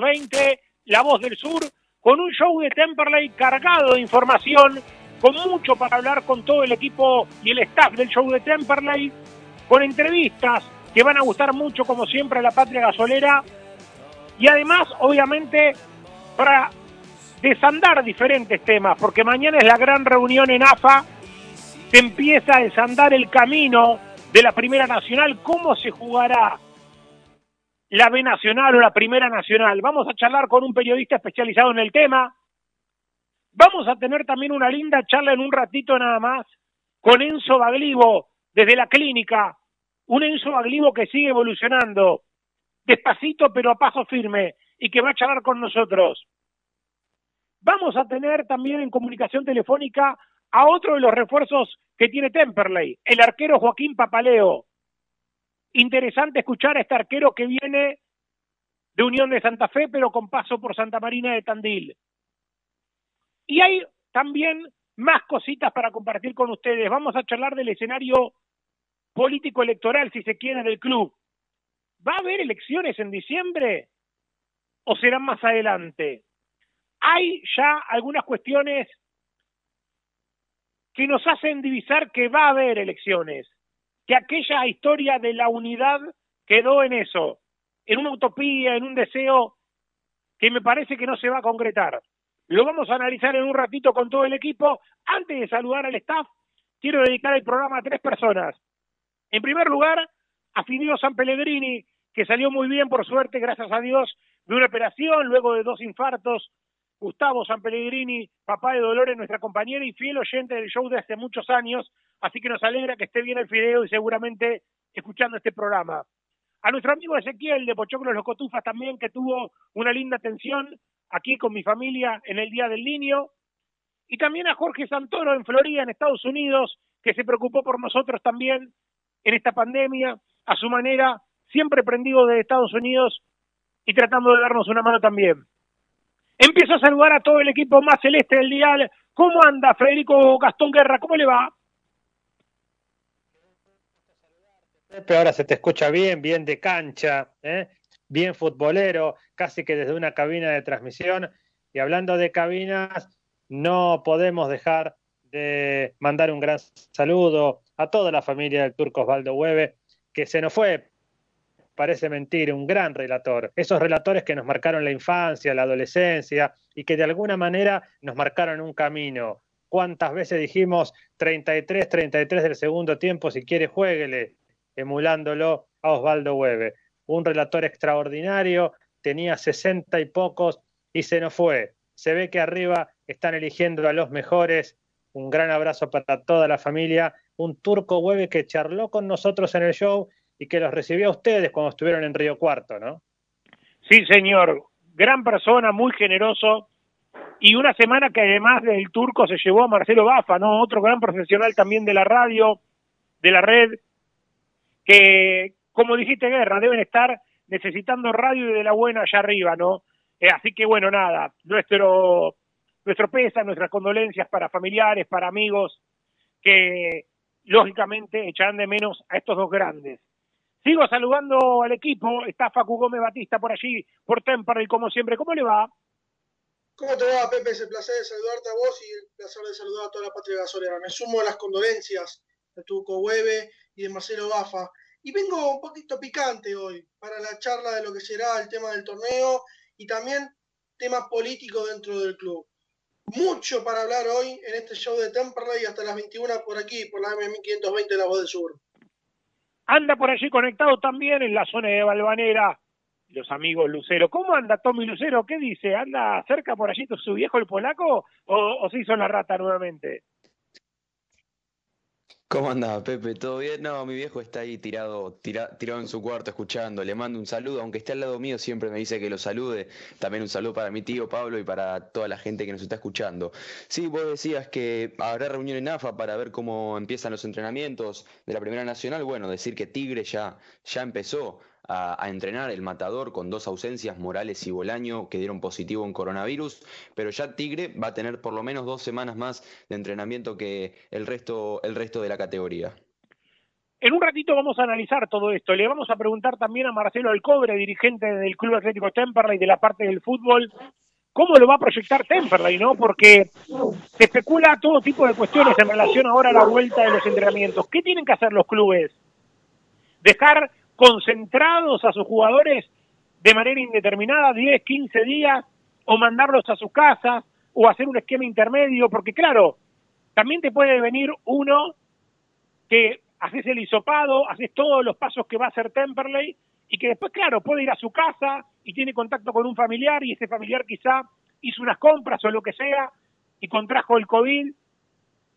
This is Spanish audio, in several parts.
1520, La Voz del Sur, con un show de Temperley cargado de información, con mucho para hablar con todo el equipo y el staff del show de Temperley, con entrevistas que van a gustar mucho, como siempre, a la patria gasolera, y además, obviamente, para desandar diferentes temas, porque mañana es la gran reunión en AFA, se empieza a desandar el camino de la Primera Nacional, cómo se jugará la B Nacional o la Primera Nacional. Vamos a charlar con un periodista especializado en el tema. Vamos a tener también una linda charla en un ratito nada más con Enzo Baglivo desde la clínica. Un Enzo Baglivo que sigue evolucionando, despacito pero a paso firme y que va a charlar con nosotros. Vamos a tener también en comunicación telefónica a otro de los refuerzos que tiene Temperley, el arquero Joaquín Papaleo. Interesante escuchar a este arquero que viene de Unión de Santa Fe, pero con paso por Santa Marina de Tandil. Y hay también más cositas para compartir con ustedes. Vamos a charlar del escenario político electoral, si se quiere, del club. ¿Va a haber elecciones en diciembre o serán más adelante? Hay ya algunas cuestiones que nos hacen divisar que va a haber elecciones, que aquella historia de la unidad quedó en eso, en una utopía, en un deseo que me parece que no se va a concretar. Lo vamos a analizar en un ratito con todo el equipo. Antes de saludar al staff, quiero dedicar el programa a tres personas. En primer lugar, a Fideo San Pellegrini, que salió muy bien, por suerte, gracias a Dios, de una operación, luego de dos infartos. Gustavo San Pellegrini, papá de Dolores, nuestra compañera y fiel oyente del show de hace muchos años, así que nos alegra que esté bien el Fideo y seguramente escuchando este programa. A nuestro amigo Ezequiel de Pochoclos Los Cotufas también, que tuvo una linda atención aquí con mi familia en el Día del Niño. Y también a Jorge Santoro en Florida, en Estados Unidos, que se preocupó por nosotros también en esta pandemia, a su manera, siempre prendido de Estados Unidos y tratando de darnos una mano también. Empiezo a saludar a todo el equipo más celeste del dial. ¿Cómo anda Federico Gastón Guerra? ¿Cómo le va? Pepe, ahora se te escucha bien, bien de cancha, ¿eh? bien futbolero, casi que desde una cabina de transmisión. Y hablando de cabinas, no podemos dejar de mandar un gran saludo a toda la familia del turco Osvaldo Hueve, que se nos fue, parece mentir, un gran relator. Esos relatores que nos marcaron la infancia, la adolescencia y que de alguna manera nos marcaron un camino. ¿Cuántas veces dijimos 33, 33 del segundo tiempo, si quiere jueguele, emulándolo a Osvaldo Hueve? Un relator extraordinario, tenía 60 y pocos y se nos fue. Se ve que arriba están eligiendo a los mejores Un gran abrazo para toda la familia. Un turco hueve que charló con nosotros en el show y que los recibió a ustedes cuando estuvieron en Río Cuarto, ¿no? Sí, señor. Gran persona, muy generoso. Y una semana que además del turco se llevó a Marcelo Bafa, ¿no? Otro gran profesional también de la radio, de la red, que, como dijiste, Guerra, deben estar necesitando radio y de la buena allá arriba, ¿no? Eh, así que bueno, nada, nuestro, nuestro pesa, nuestras condolencias para familiares, para amigos, que lógicamente echarán de menos a estos dos grandes. Sigo saludando al equipo, está Facu Gómez Batista por allí, por Temperley, como siempre. ¿Cómo le va? ¿Cómo te va, Pepe? Es el placer de saludarte a vos y el placer de saludar a toda la patria gasolera. Me sumo a las condolencias de Tuco Hueve y de Marcelo Bafa. Y vengo un poquito picante hoy para la charla de lo que será el tema del torneo y también temas políticos dentro del club. Mucho para hablar hoy en este show de Temperley hasta las 21 por aquí, por la M1520 de la Voz del Sur. Anda por allí conectado también en la zona de Balvanera, los amigos Lucero. ¿Cómo anda Tommy Lucero? ¿Qué dice? ¿Anda cerca por allí su viejo el polaco o, o se hizo la rata nuevamente? ¿Cómo anda, Pepe? ¿Todo bien? No, mi viejo está ahí tirado, tirado en su cuarto escuchando. Le mando un saludo, aunque esté al lado mío, siempre me dice que lo salude. También un saludo para mi tío Pablo y para toda la gente que nos está escuchando. Sí, vos decías que habrá reunión en AFA para ver cómo empiezan los entrenamientos de la Primera Nacional. Bueno, decir que Tigre ya, ya empezó a, entrenar el matador con dos ausencias, Morales y Bolaño, que dieron positivo en coronavirus, pero ya Tigre va a tener por lo menos dos semanas más de entrenamiento que el resto, el resto de la categoría. En un ratito vamos a analizar todo esto. Le vamos a preguntar también a Marcelo Alcobre, dirigente del Club Atlético Temperley de la parte del fútbol, cómo lo va a proyectar Temperley, ¿no? Porque se especula todo tipo de cuestiones en relación ahora a la vuelta de los entrenamientos. ¿Qué tienen que hacer los clubes? Dejar concentrados a sus jugadores de manera indeterminada, 10, 15 días, o mandarlos a su casa, o hacer un esquema intermedio, porque claro, también te puede venir uno que haces el hisopado, haces todos los pasos que va a hacer Temperley, y que después, claro, puede ir a su casa y tiene contacto con un familiar, y ese familiar quizá hizo unas compras o lo que sea, y contrajo el COVID,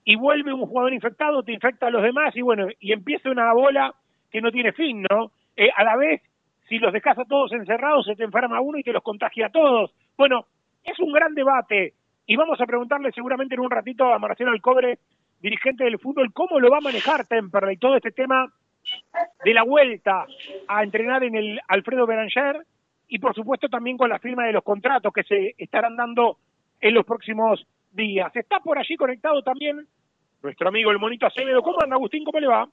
y vuelve un jugador infectado, te infecta a los demás, y bueno, y empieza una bola que no tiene fin, ¿no? Eh, a la vez, si los dejas a todos encerrados, se te enferma uno y te los contagia a todos. Bueno, es un gran debate y vamos a preguntarle seguramente en un ratito a Marcelo Alcobre, dirigente del fútbol, cómo lo va a manejar Temperley, todo este tema de la vuelta a entrenar en el Alfredo Beranger y por supuesto también con la firma de los contratos que se estarán dando en los próximos días. Está por allí conectado también nuestro amigo el Monito Acevedo. ¿Cómo anda Agustín? ¿Cómo le va?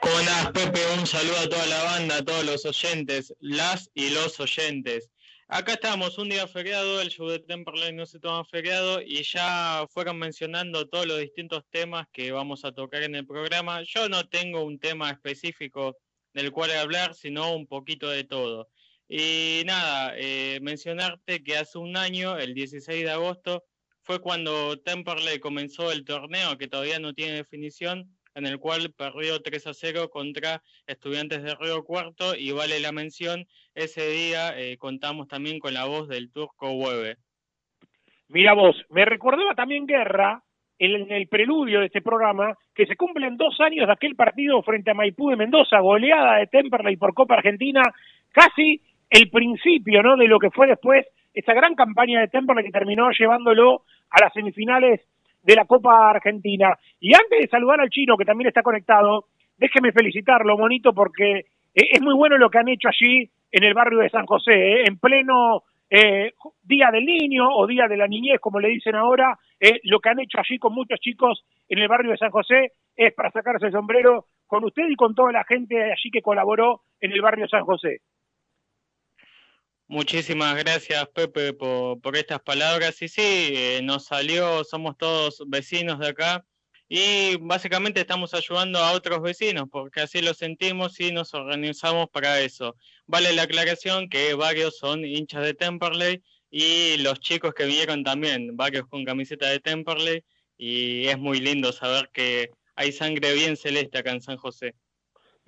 ¿Cómo andás, Pepe? Un saludo a toda la banda, a todos los oyentes, las y los oyentes. Acá estamos, un día feriado, el show de Temperley no se toma feriado y ya fueron mencionando todos los distintos temas que vamos a tocar en el programa. Yo no tengo un tema específico del cual hablar, sino un poquito de todo. Y nada, eh, mencionarte que hace un año, el 16 de agosto, fue cuando Temperley comenzó el torneo, que todavía no tiene definición, en el cual perdió 3 a 0 contra Estudiantes de Río Cuarto y vale la mención, ese día eh, contamos también con la voz del turco Hueve. Mira vos, me recordaba también Guerra, en el preludio de este programa, que se cumplen dos años de aquel partido frente a Maipú de Mendoza, goleada de Temperley por Copa Argentina, casi el principio ¿no? de lo que fue después esa gran campaña de Temperley que terminó llevándolo a las semifinales de la Copa Argentina. Y antes de saludar al chino, que también está conectado, déjeme felicitarlo, bonito, porque eh, es muy bueno lo que han hecho allí en el barrio de San José, eh, en pleno eh, Día del Niño o Día de la Niñez, como le dicen ahora, lo que han hecho allí con muchos chicos en el barrio de San José es para sacarse el sombrero con usted y con toda la gente allí que colaboró en el barrio de San José. Muchísimas gracias, Pepe, por, estas palabras. Y sí, eh, nos salió, somos todos vecinos de acá y básicamente estamos ayudando a otros vecinos porque así lo sentimos y nos organizamos para eso. Vale la aclaración que varios son hinchas de Temperley y los chicos que vinieron también, varios con camiseta de Temperley y es muy lindo saber que hay sangre bien celeste acá en San José.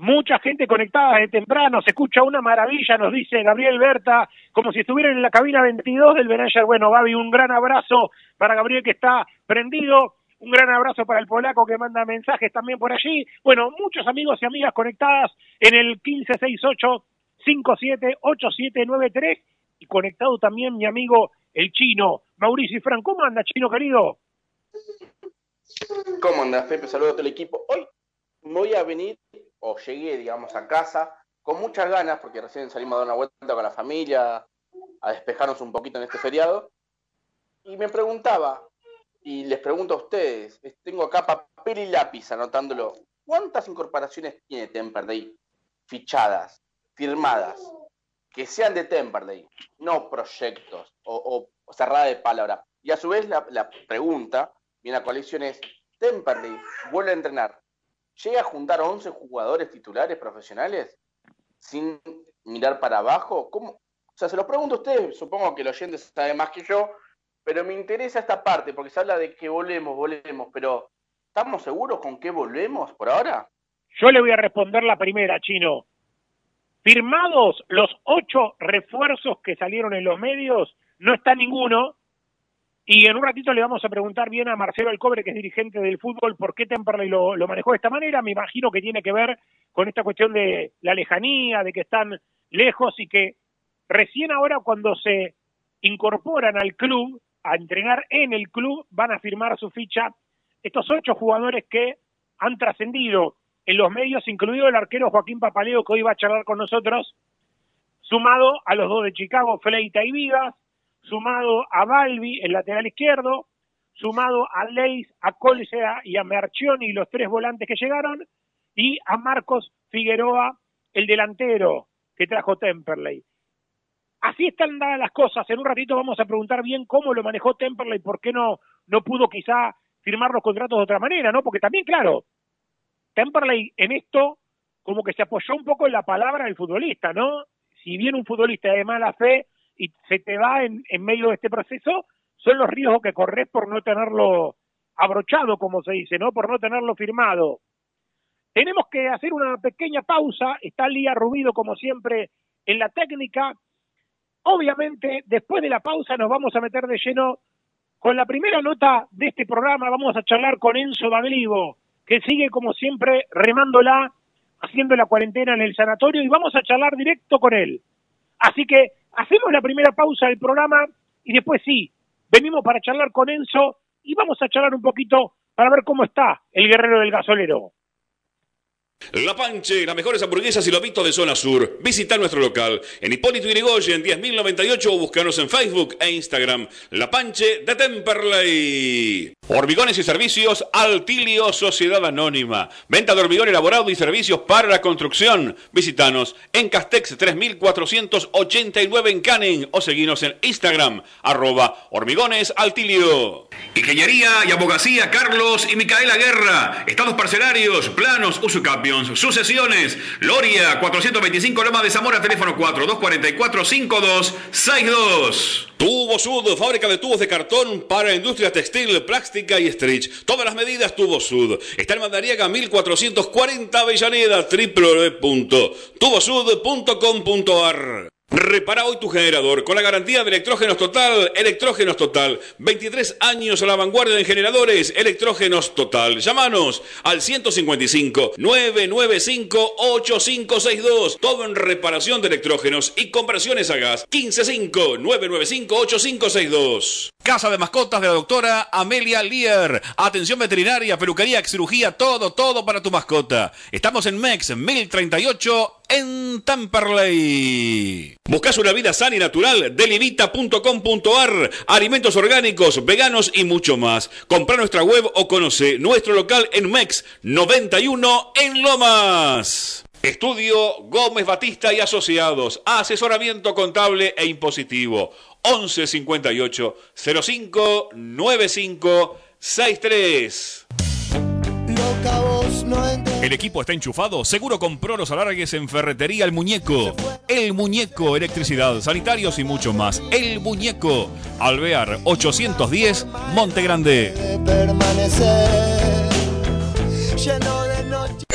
Mucha gente conectada de temprano, se escucha una maravilla, nos dice Gabriel Berta, como si estuvieran en la cabina 22 del Benayer. Bueno, Gaby, un gran abrazo para Gabriel que está prendido, un gran abrazo para el polaco que manda mensajes también por allí. Bueno, muchos amigos y amigas conectadas en el 1568 578793 y conectado también mi amigo el chino, Mauricio y Fran. ¿Cómo anda, chino querido? ¿Cómo andas, Pepe? Saludos a todo el equipo. Hoy voy a venir, o llegué, digamos, a casa con muchas ganas, porque recién salimos a dar una vuelta con la familia, a despejarnos un poquito en este feriado. Y me preguntaba, y les pregunto a ustedes, tengo acá papel y lápiz anotándolo, ¿cuántas incorporaciones tiene Temperley fichadas, firmadas, que sean de Temperley, no proyectos o, cerrada de palabra? Y a su vez la, pregunta, viene a coalición es, Temperley vuelve a entrenar, ¿llega a juntar 11 jugadores titulares profesionales sin mirar para abajo? ¿Cómo? O sea, se los pregunto a ustedes, supongo que el oyente sabe más que yo, pero me interesa esta parte, porque se habla de que volvemos, volvemos, pero ¿estamos seguros con qué volvemos por ahora? Yo le voy a responder la primera, Chino. Firmados los ocho refuerzos que salieron en los medios, no está ninguno. Y en un ratito le vamos a preguntar bien a Marcelo Alcobre, que es dirigente del fútbol, por qué Temperley lo, lo manejó de esta manera. Me imagino que tiene que ver con esta cuestión de la lejanía, de que están lejos y que recién ahora cuando se incorporan al club, a entrenar en el club, van a firmar su ficha estos ocho jugadores que han trascendido en los medios, incluido el arquero Joaquín Papaleo, que hoy va a charlar con nosotros, sumado a los dos de Chicago, Fleita y Vigas, sumado a Balbi, el lateral izquierdo, sumado a Leis, a Colsea y a Merchioni, los tres volantes que llegaron, y a Marcos Figueroa, el delantero que trajo Temperley. Así están dadas las cosas. En un ratito vamos a preguntar bien cómo lo manejó Temperley, por qué no, no pudo quizá firmar los contratos de otra manera, ¿no? Porque también, claro, Temperley en esto como que se apoyó un poco en la palabra del futbolista, ¿no? Si bien un futbolista de mala fe y se te va en, en medio de este proceso, son los riesgos que corres por no tenerlo abrochado, como se dice, ¿no? Por no tenerlo firmado. Tenemos que hacer una pequeña pausa. Está Lía Rubido, como siempre, en la técnica. Obviamente, después de la pausa nos vamos a meter de lleno con la primera nota de este programa. Vamos a charlar con Enzo Baglivo, que sigue como siempre remándola, haciendo la cuarentena en el sanatorio y vamos a charlar directo con él. Así que hacemos la primera pausa del programa y después sí, venimos para charlar con Enzo y vamos a charlar un poquito para ver cómo está el guerrero del gasolero. La Panche, las mejores hamburguesas y lobitos de zona sur. Visita nuestro local en Hipólito Yrigoyen 10.098 o búscanos en Facebook e Instagram. La Panche de Temperley. Hormigones y servicios Altilio Sociedad Anónima. Venta de hormigón elaborado y servicios para la construcción. Visitanos en Castex 3489 en Canning o seguinos en Instagram arroba hormigones altilio. Ingeniería y abogacía Carlos y Micaela Guerra. Estados parcelarios, planos, sucesiones. Loria, 425 Loma de Zamora, teléfono 4242-5262. Tubo Sud, fábrica de tubos de cartón para industria textil, plástica y stretch. Todas las medidas Tubo Sud. Está en Mandariaga 1440 Avellaneda, www.tubosud.com.ar. Repara hoy tu generador con la garantía de Electrógenos Total. Electrógenos Total. 23 años a la vanguardia en generadores. Electrógenos Total. Llámanos al 155 995 8562. Todo en reparación de electrógenos y conversiones a gas. 155 995 8562. Casa de mascotas de la doctora Amelia Lear. Atención veterinaria, peluquería, cirugía, todo, todo para tu mascota. Estamos en MEX 1038 en Tamperley. Buscas una vida sana y natural, delivita.com.ar, alimentos orgánicos, veganos y mucho más. Compra nuestra web o conoce nuestro local en MEX 91 en Lomas. Estudio Gómez Batista y Asociados, asesoramiento contable e impositivo. 11 58 05 95 63. El equipo está enchufado. Seguro compró los alargues en Ferretería El Muñeco. El Muñeco, electricidad, sanitarios y mucho más. El Muñeco. Alvear 810, Monte Grande.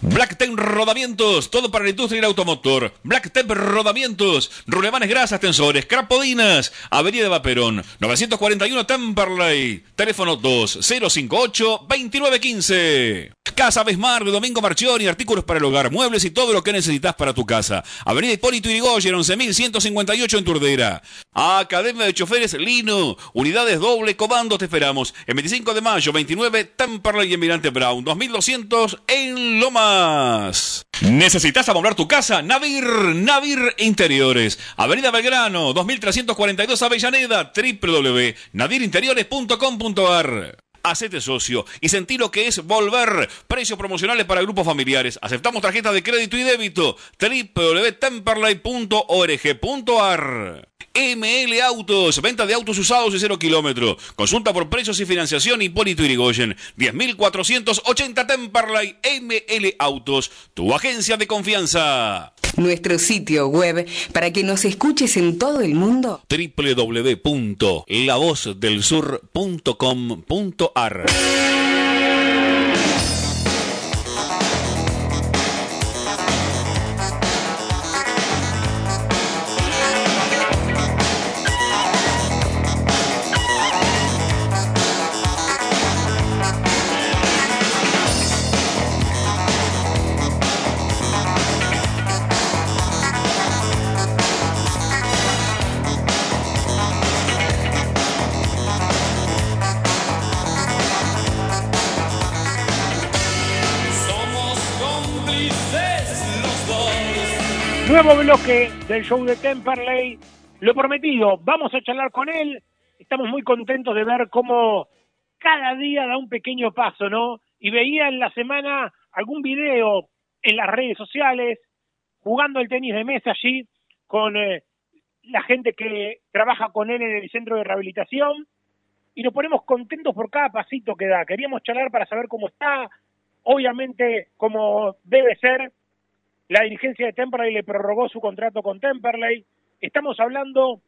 Blacktep Rodamientos, todo para la industria y el automotor. Blacktep Rodamientos, rulemanes grasas, tensores, crapodinas, Avenida de Vaperón, 941 Temperley, teléfono 2058-2915. Casa Besmar Domingo Marchioni, artículos para el hogar, muebles y todo lo que necesitas para tu casa. Avenida Hipólito Yrigoyen, 11158 en Turdera. Academia de Choferes Lino, unidades doble comando, te esperamos. El 25 de mayo, 29 Temperley y Emirante Brown, 2200 en Loma. ¿Necesitas amoblar tu casa? Navir, Navir Interiores. Avenida Belgrano, 2342 Avellaneda, www.nadirinteriores.com.ar. Hacete socio y sentí lo que es volver. Precios promocionales para grupos familiares. Aceptamos tarjetas de crédito y débito. www.temperley.org.ar ML Autos, venta de autos usados y cero kilómetro. Consulta por precios y financiación Hipólito Irigoyen. 10.480 Temperley ML Autos, tu agencia de confianza. Nuestro sitio web para que nos escuches en todo el mundo. www.lavozdelsur.com.ar Nuevo bloque del show de Temperley. Lo prometido, vamos a charlar con él. Estamos muy contentos de ver cómo cada día da un pequeño paso, ¿no? Y veía en la semana algún video en las redes sociales jugando el tenis de mesa allí con eh, la gente que trabaja con él en el centro de rehabilitación y nos ponemos contentos por cada pasito que da. Queríamos charlar para saber cómo está, obviamente como debe ser la dirigencia de Temperley le prorrogó su contrato con Temperley. Estamos hablando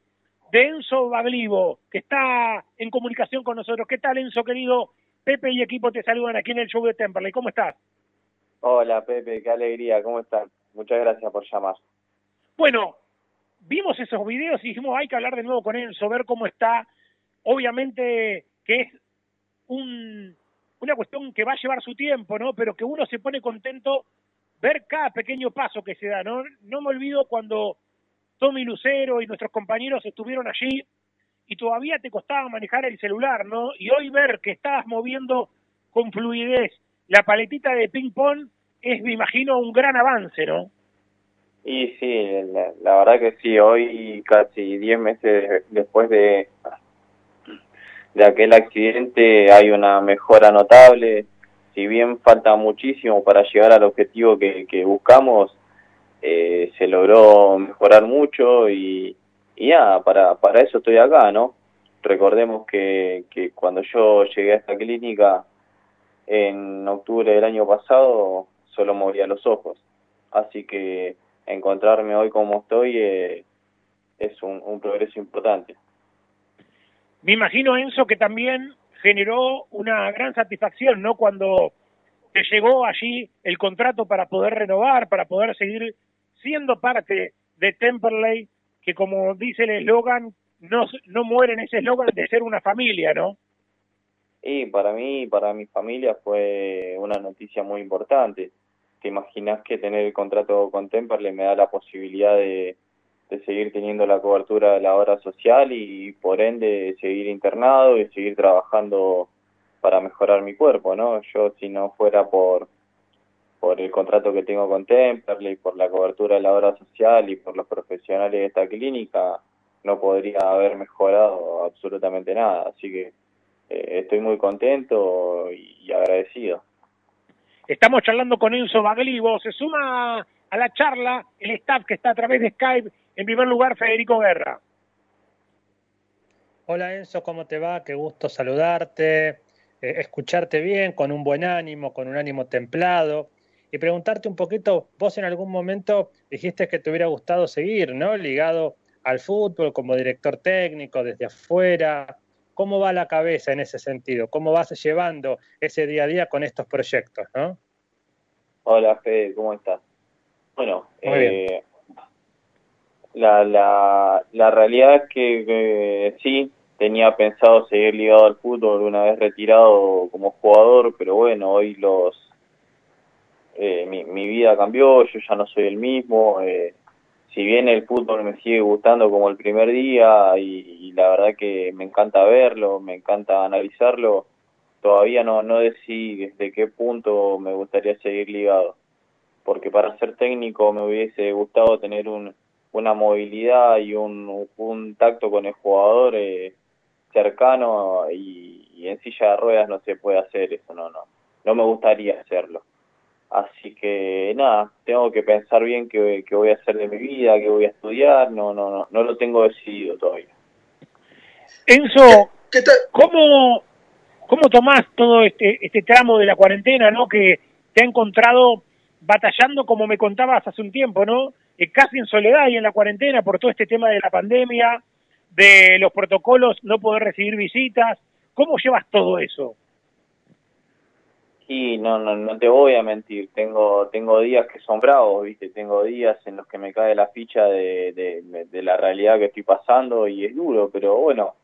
de Enzo Baglivo, que está en comunicación con nosotros. ¿Qué tal, Enzo, querido? Pepe y equipo te saludan aquí en el show de Temperley. ¿Cómo estás? Hola, Pepe, qué alegría. ¿Cómo estás? Muchas gracias por llamar. Bueno, vimos esos videos y dijimos, hay que hablar de nuevo con Enzo, ver cómo está. Obviamente que es un, una cuestión que va a llevar su tiempo, ¿no? Pero que uno se pone contento ver cada pequeño paso que se da. No, no me olvido cuando Tommy Lucero y nuestros compañeros estuvieron allí y todavía te costaba manejar el celular, ¿no? Y hoy ver que estabas moviendo con fluidez la paletita de ping pong es, me imagino, un gran avance, ¿no? Y sí, la, la verdad que sí, hoy casi 10 meses después de, de aquel accidente hay una mejora notable, si bien falta muchísimo para llegar al objetivo que, que buscamos, eh, se logró mejorar mucho y, y nada, para, para eso estoy acá, ¿no? Recordemos que, que cuando yo llegué a esta clínica en octubre del año pasado, solo movía los ojos. Así que encontrarme hoy como estoy eh, es un, un progreso importante. Me imagino, Enzo, que también generó una gran satisfacción, ¿no? Cuando te llegó allí el contrato para poder renovar, para poder seguir siendo parte de Temperley, que como dice el eslogan, no, no muere en ese eslogan de ser una familia, ¿no? Y para mí, para mi familia fue una noticia muy importante. Te imaginas que tener el contrato con Temperley me da la posibilidad de, de seguir teniendo la cobertura de la obra social y por ende seguir internado y seguir trabajando para mejorar mi cuerpo, ¿no? Yo si no fuera por por el contrato que tengo con Temperley, por la cobertura de la obra social y por los profesionales de esta clínica, no podría haber mejorado absolutamente nada. Así que eh, estoy muy contento y, agradecido. Estamos charlando con Enzo Baglivo. Se suma a la charla el staff que está a través de Skype. En primer lugar, Federico Guerra. Hola Enzo, ¿cómo te va? Qué gusto saludarte, eh, escucharte bien, con un buen ánimo, con un ánimo templado y preguntarte un poquito, vos en algún momento dijiste que te hubiera gustado seguir, ¿no? Ligado al fútbol como director técnico desde afuera. ¿Cómo va la cabeza en ese sentido? ¿Cómo vas llevando ese día a día con estos proyectos, no? Hola Fede, ¿cómo estás? Bueno, Muy bien. La, la, la realidad es que eh, sí, tenía pensado seguir ligado al fútbol una vez retirado como jugador, pero bueno, hoy los eh, mi, mi vida cambió, yo ya no soy el mismo, eh, si bien el fútbol me sigue gustando como el primer día y, y la verdad que me encanta verlo, me encanta analizarlo, todavía no, no decidí desde qué punto me gustaría seguir ligado, porque para ser técnico me hubiese gustado tener un, una movilidad y un, un tacto con el jugador eh, cercano y, y en silla de ruedas no se puede hacer eso, no, no, no me gustaría hacerlo. Así que nada, tengo que pensar bien qué, qué voy a hacer de mi vida, qué voy a estudiar, no, no, no, no lo tengo decidido todavía. Enzo, ¿Qué tal? ¿cómo, cómo tomás todo este, este tramo de la cuarentena, ¿no? Que te ha encontrado batallando, como me contabas hace un tiempo, ¿no? Eh, casi en soledad y en la cuarentena por todo este tema de la pandemia, de los protocolos, no poder recibir visitas. ¿Cómo llevas todo eso? Y no, no, no te voy a mentir, tengo, tengo días que son bravos, viste, tengo días en los que me cae la ficha de, de, de la realidad que estoy pasando y es duro, pero bueno,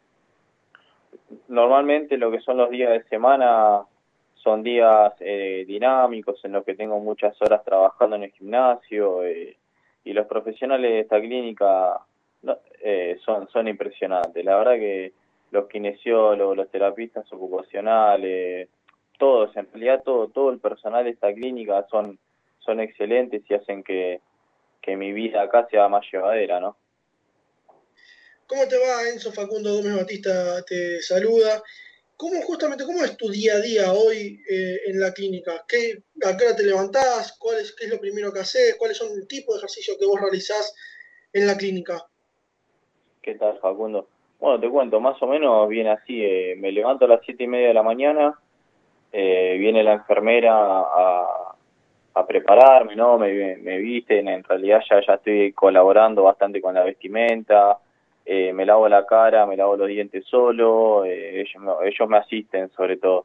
normalmente lo que son los días de semana son días eh, dinámicos en los que tengo muchas horas trabajando en el gimnasio eh, y los profesionales de esta clínica eh, son, son impresionantes. La verdad que los kinesiólogos, los terapistas ocupacionales, todos, en realidad todo, todo el personal de esta clínica son, son excelentes y hacen que, que mi vida acá sea más llevadera, ¿no? ¿Cómo te va, Enzo Facundo Gómez Batista? Te saluda. ¿Cómo justamente, cómo es tu día a día hoy eh, en la clínica? ¿Qué, ¿A qué hora te levantás? ¿Cuál es, ¿Qué es lo primero que haces? ¿Cuáles son el tipo de ejercicio que vos realizás en la clínica? ¿Qué tal, Facundo? Bueno, te cuento, más o menos viene así. eh, me levanto a las siete y media de la mañana, eh, viene la enfermera a, a prepararme, ¿no? Me, me visten, en realidad ya, ya estoy colaborando bastante con la vestimenta, eh, me lavo la cara, me lavo los dientes solo, eh, ellos, me- ellos me asisten sobre todo.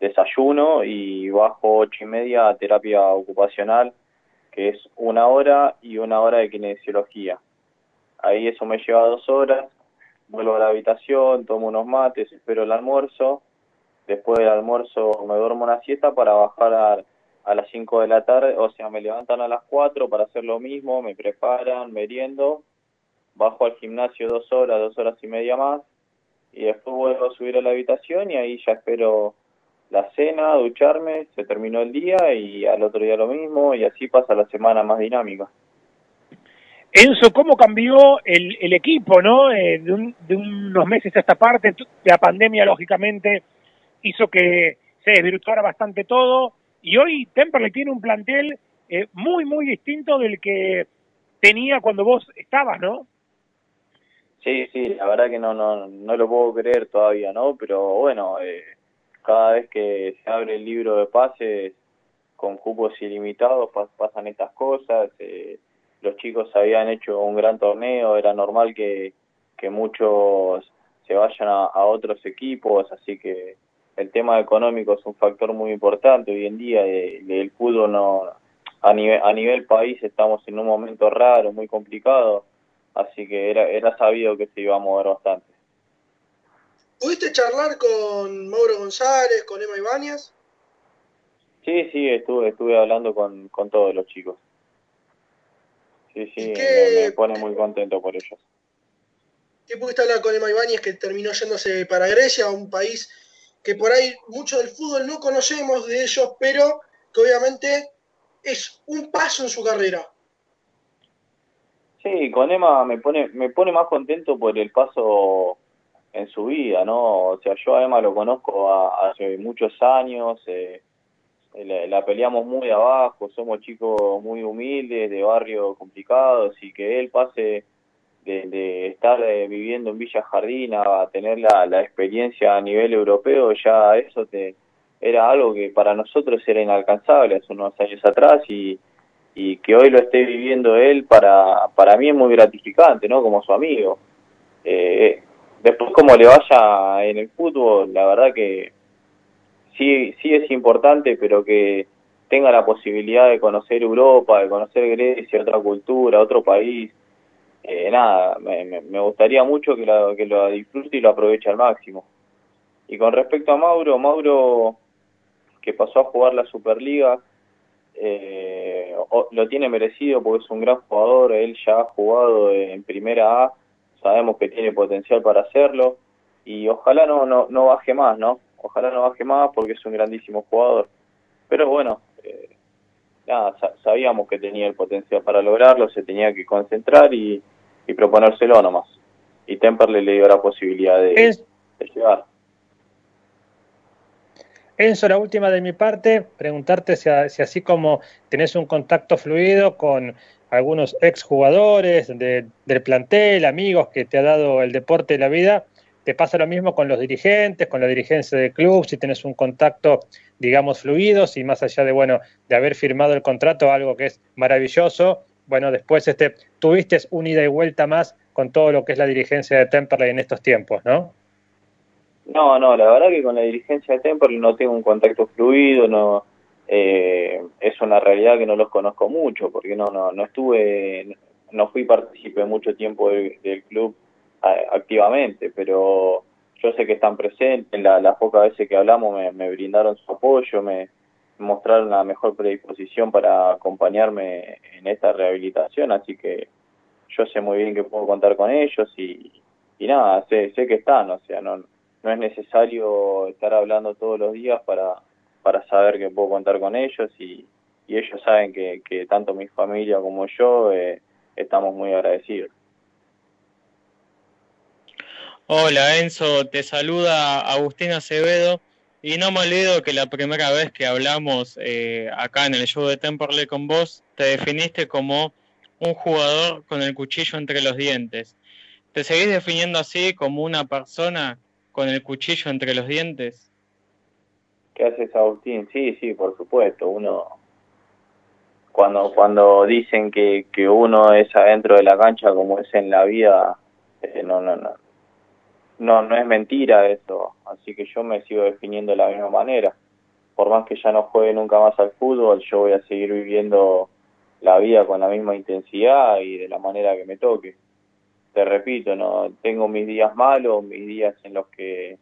Desayuno y bajo ocho y media a terapia ocupacional, que es una hora y una hora de kinesiología. Ahí eso me lleva dos horas, vuelvo a la habitación, tomo unos mates, espero el almuerzo, después del almuerzo me duermo una siesta para bajar a, a las 5 de la tarde, o sea, me levantan a las 4 para hacer lo mismo, me preparan, meriendo, bajo al gimnasio dos horas, dos horas y media más, y después vuelvo a subir a la habitación y ahí ya espero la cena, ducharme, se terminó el día y al otro día lo mismo, y así pasa la semana más dinámica. Enzo, ¿cómo cambió el, el equipo, no? Eh, de, un- de unos meses a esta parte, la pandemia, lógicamente, hizo que se desvirtuara bastante todo. Y hoy Temperley tiene un plantel eh, muy, muy distinto del que tenía cuando vos estabas, ¿no? Sí, sí, la verdad que no, no, no lo puedo creer todavía, ¿no? Pero bueno, eh, cada vez que se abre el libro de pases con cupos ilimitados pas- pasan estas cosas. eh, los chicos habían hecho un gran torneo, era normal que, que muchos se vayan a, otros equipos, así que el tema económico es un factor muy importante hoy en día. eh, el fútbol no, a nivel, a nivel país estamos en un momento raro, muy complicado así que era, era sabido que se iba a mover bastante. ¿Pudiste charlar con Mauro González, con Emma Ibáñez? Sí, sí, estuve, estuve hablando con, con todos los chicos. Sí, sí, ¿Y me, qué- me pone muy contento por ellos. ¿Qué pudiste hablar con Emma Ibáñez que terminó yéndose para Grecia, un país que por ahí mucho del fútbol no conocemos de ellos, pero que obviamente es un paso en su carrera? Sí, con Emma me pone, me pone más contento por el paso en su vida, ¿no? O sea, yo a Emma lo conozco a- hace muchos años, eh, la, la peleamos muy abajo, somos chicos muy humildes, de barrio complicados, y que él pase de, de estar eh, viviendo en Villa Jardín a tener la, la experiencia a nivel europeo, ya eso te era algo que para nosotros era inalcanzable hace unos años atrás y, y que hoy lo esté viviendo él para, para mí es muy gratificante, ¿no? Como su amigo. Eh, después como le vaya en el fútbol, la verdad que sí, sí es importante, pero que tenga la posibilidad de conocer Europa, de conocer Grecia, otra cultura, otro país, eh, nada, me, me, gustaría mucho que lo, que lo disfrute y lo aproveche al máximo. Y con respecto a Mauro, Mauro que pasó a jugar la Superliga, eh, lo tiene merecido porque es un gran jugador, él ya ha jugado en Primera A, sabemos que tiene potencial para hacerlo y ojalá no, no, no baje más, ¿no? Ojalá no baje más porque es un grandísimo jugador. Pero bueno, eh, nada, sabíamos que tenía el potencial para lograrlo, se tenía que concentrar y, y proponérselo nomás. Y Temperley le dio la posibilidad de llegar. Enzo, la última de mi parte, preguntarte si, así como tenés un contacto fluido con algunos exjugadores de, del plantel, amigos que te ha dado el deporte y la vida, te pasa lo mismo con los dirigentes, con la dirigencia del club, si tenés un contacto, digamos, fluido, si más allá de, bueno, de haber firmado el contrato, algo que es maravilloso, bueno, después este, tuviste un ida y vuelta más con todo lo que es la dirigencia de Temperley en estos tiempos, ¿no? No, no, la verdad que con la dirigencia de Temperley no tengo un contacto fluido, no eh, es una realidad que no los conozco mucho, porque no, no, no estuve, no fui partícipe mucho tiempo del, club activamente, pero yo sé que están presentes, la, las pocas veces que hablamos me, me brindaron su apoyo, me mostraron la mejor predisposición para acompañarme en esta rehabilitación, así que yo sé muy bien que puedo contar con ellos y, y nada, sé, sé que están, o sea, no, no es necesario estar hablando todos los días para, para saber que puedo contar con ellos y, ellos saben que, que tanto mi familia como yo eh, estamos muy agradecidos. Hola Enzo, te saluda Agustín Acevedo y no me olvido que la primera vez que hablamos eh, acá en el show de Temperley con vos, te definiste como un jugador con el cuchillo entre los dientes. ¿Te seguís definiendo así como una persona con el cuchillo entre los dientes? ¿Qué haces, Agustín? Sí, sí, por supuesto. Uno, cuando cuando dicen que, que uno es adentro de la cancha como es en la vida, eh, no, no, no. No, no es mentira eso. Así que yo me sigo definiendo de la misma manera. Por más que ya no juegue nunca más al fútbol, yo voy a seguir viviendo la vida con la misma intensidad y de la manera que me toque. Te repito, no tengo mis días malos, mis días en los que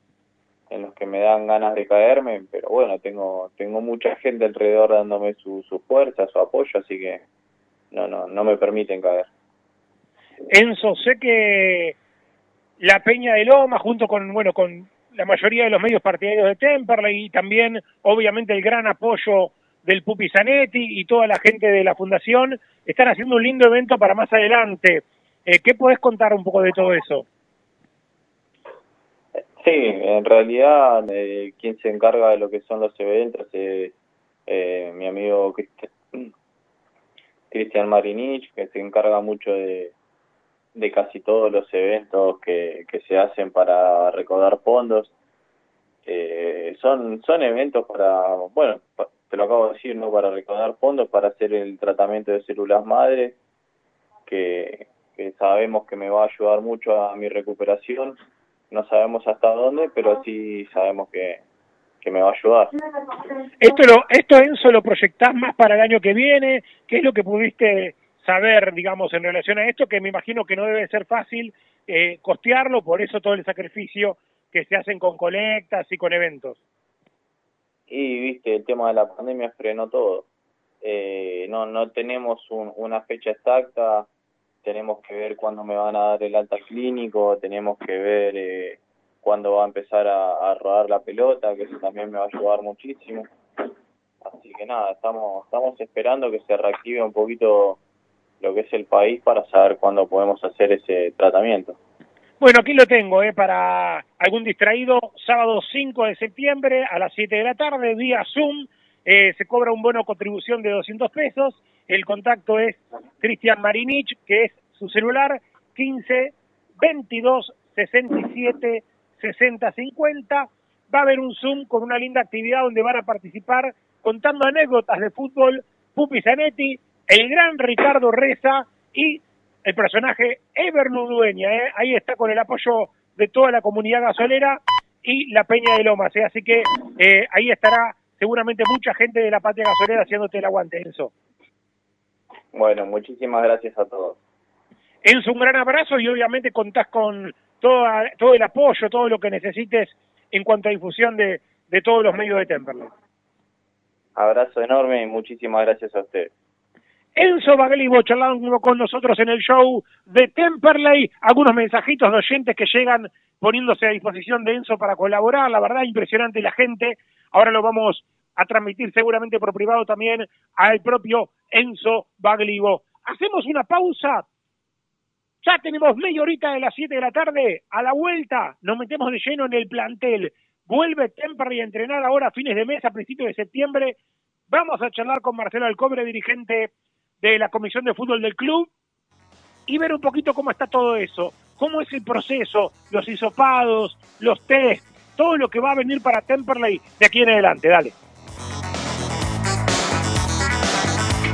en los que me dan ganas de caerme, pero bueno, tengo tengo mucha gente alrededor dándome su, su fuerza, su apoyo, así que no no no me permiten caer. Enzo, sé que la Peña de Loma, junto con, bueno, con la mayoría de los medios partidarios de Temperley y también, obviamente, el gran apoyo del Pupi Zanetti y toda la gente de la Fundación, están haciendo un lindo evento para más adelante. Eh, ¿Qué podés contar un poco de todo eso? Sí, en realidad eh, quien se encarga de lo que son los eventos es eh, mi amigo Cristian, Marinich, que se encarga mucho de, casi todos los eventos que, se hacen para recaudar fondos. Eh, son, son eventos para, bueno, te lo acabo de decir, ¿no? Para recaudar fondos, para hacer el tratamiento de células madre, que, que sabemos que me va a ayudar mucho a mi recuperación. No sabemos hasta dónde, pero sí sabemos que, que me va a ayudar. Esto, lo, esto Enzo, lo proyectás más para el año que viene. ¿Qué es lo que pudiste saber, digamos, en relación a esto? Que me imagino que no debe ser fácil eh, costearlo, por eso todo el sacrificio que se hacen con colectas y con eventos. Y viste, el tema de la pandemia frenó todo. Eh, no, no tenemos un- una fecha exacta, tenemos que ver cuándo me van a dar el alta clínico, tenemos que ver eh, cuándo va a empezar a, rodar la pelota, que eso también me va a ayudar muchísimo. Así que nada, estamos, estamos esperando que se reactive un poquito lo que es el país para saber cuándo podemos hacer ese tratamiento. Bueno, aquí lo tengo, eh, para algún distraído, sábado 5 de septiembre a las 7 de la tarde, vía Zoom, eh, se cobra un bono contribución de 200 pesos, el contacto es Cristian Marinich, que es su celular, 15 22 67 60 50. Va a haber un Zoom con una linda actividad donde van a participar contando anécdotas de fútbol Pupi Zanetti, el gran Ricardo Reza y el personaje Ever Nudueña. ¿eh? Ahí está con el apoyo de toda la comunidad gasolera y la Peña de Lomas. ¿eh? Así que eh, ahí estará seguramente mucha gente de la Patria Gasolera haciéndote el aguante, Enzo. Bueno, muchísimas gracias a todos. Enzo, un gran abrazo y obviamente contás con toda, todo el apoyo, todo lo que necesites en cuanto a difusión de, de todos los medios de Temperley. Abrazo enorme y muchísimas gracias a ustedes. Enzo Baglivo charlando con nosotros en el show de Temperley. Algunos mensajitos de oyentes que llegan poniéndose a disposición de Enzo para colaborar. La verdad, impresionante la gente. Ahora lo vamos a transmitir seguramente por privado también al propio Enzo Baglivo. Hacemos una pausa. Ya tenemos media horita de las 7 de la tarde. A la vuelta nos metemos de lleno en el plantel. Vuelve Temperley a entrenar ahora a fines de mes, a principios de septiembre. Vamos a charlar con Marcelo Alcobre, dirigente de la Comisión de Fútbol del club, y ver un poquito cómo está todo eso, cómo es el proceso, los hisopados, los test, todo lo que va a venir para Temperley de aquí en adelante. Dale.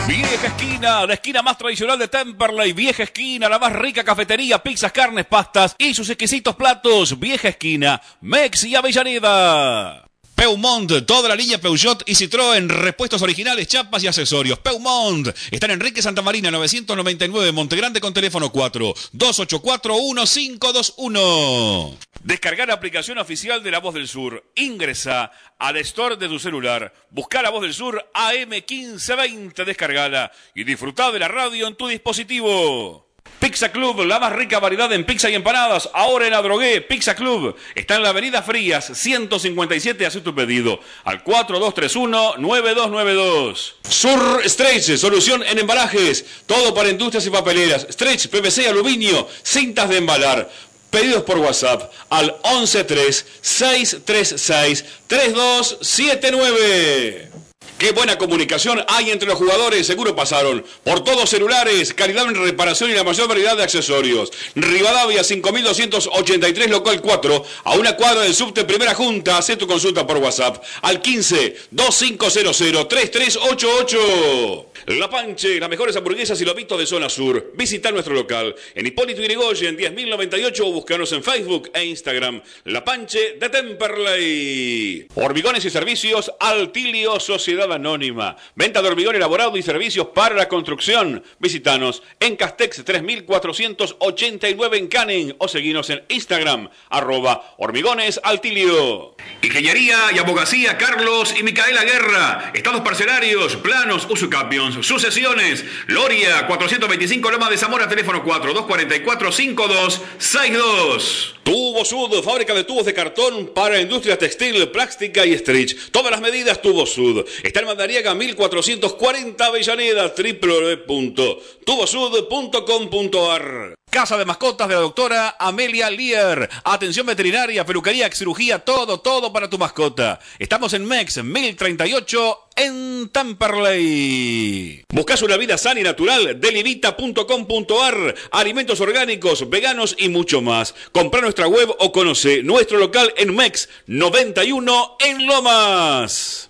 Vieja esquina, la esquina más tradicional de Temperley. Vieja esquina, la más rica cafetería, pizzas, carnes, pastas y sus exquisitos platos. Vieja esquina, Mex y Avellaneda. Peumont, toda la línea Peugeot y Citroën, repuestos originales, chapas y accesorios. Peumont, está en Enrique Santa Marina 999, Montegrande con teléfono 4 284 1521. Descargar la aplicación oficial de La Voz del Sur. Ingresa al store de tu celular. Busca La Voz del Sur AM1520, descargala y disfruta de la radio en tu dispositivo. Pizza Club, la más rica variedad en pizza y empanadas. Ahora en Adrogué, Pizza Club. Está en la avenida Frías, 157. Haz tu pedido al 4231-9292. Sur Stretch, solución en embalajes. Todo para industrias y papeleras. Stretch, PVC, aluminio, cintas de embalar. Pedidos por WhatsApp al 113-636-3279. Qué buena comunicación hay entre los jugadores, seguro pasaron. Por todos celulares, calidad en reparación y la mayor variedad de accesorios. Rivadavia 5283 local 4, a una cuadra del subte Primera Junta. Haz tu consulta por WhatsApp al 15 2500 3388. La Panche, las mejores hamburguesas y lobitos de zona sur. Visita nuestro local en Hipólito Yrigoyen 1001098 o búscanos en Facebook e Instagram. La Panche de Temperley. Hormigones y servicios Altilio Sociedad Anónima. Venta de hormigón elaborado y servicios para la construcción. Visítanos en Castex 3489 en Canning o seguinos en Instagram arroba hormigones altilio. Ingeniería y abogacía Carlos y Micaela Guerra. Estados parcelarios, planos, usucapions, sucesiones. Loria 425 Loma de Zamora, teléfono 4244 5262. Tubo Sud, fábrica de tubos de cartón para industria textil, plástica y stretch. Todas las medidas Tubo Sud. Está en Mandariaga 1440 Avellaneda, www.tubosud.com.ar. Casa de mascotas de la doctora Amelia Lear. Atención veterinaria, peluquería, cirugía, todo, todo para tu mascota. Estamos en MEX 1038 en Tamperley. Buscas una vida sana y natural, delivita.com.ar, alimentos orgánicos, veganos y mucho más. Compra nuestra web o conoce nuestro local en MEX 91 en Lomas.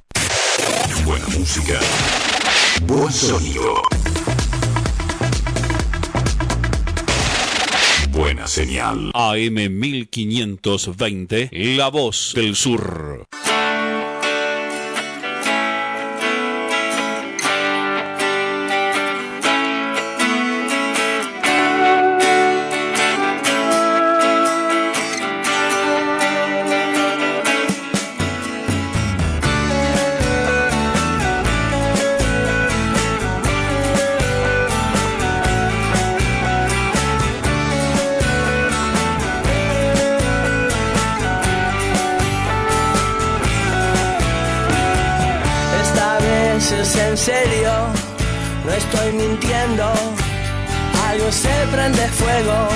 Buena música. Buen sonido. Buena señal. AM 1520, La Voz del Sur. En serio, no estoy mintiendo. Algo se prende fuego,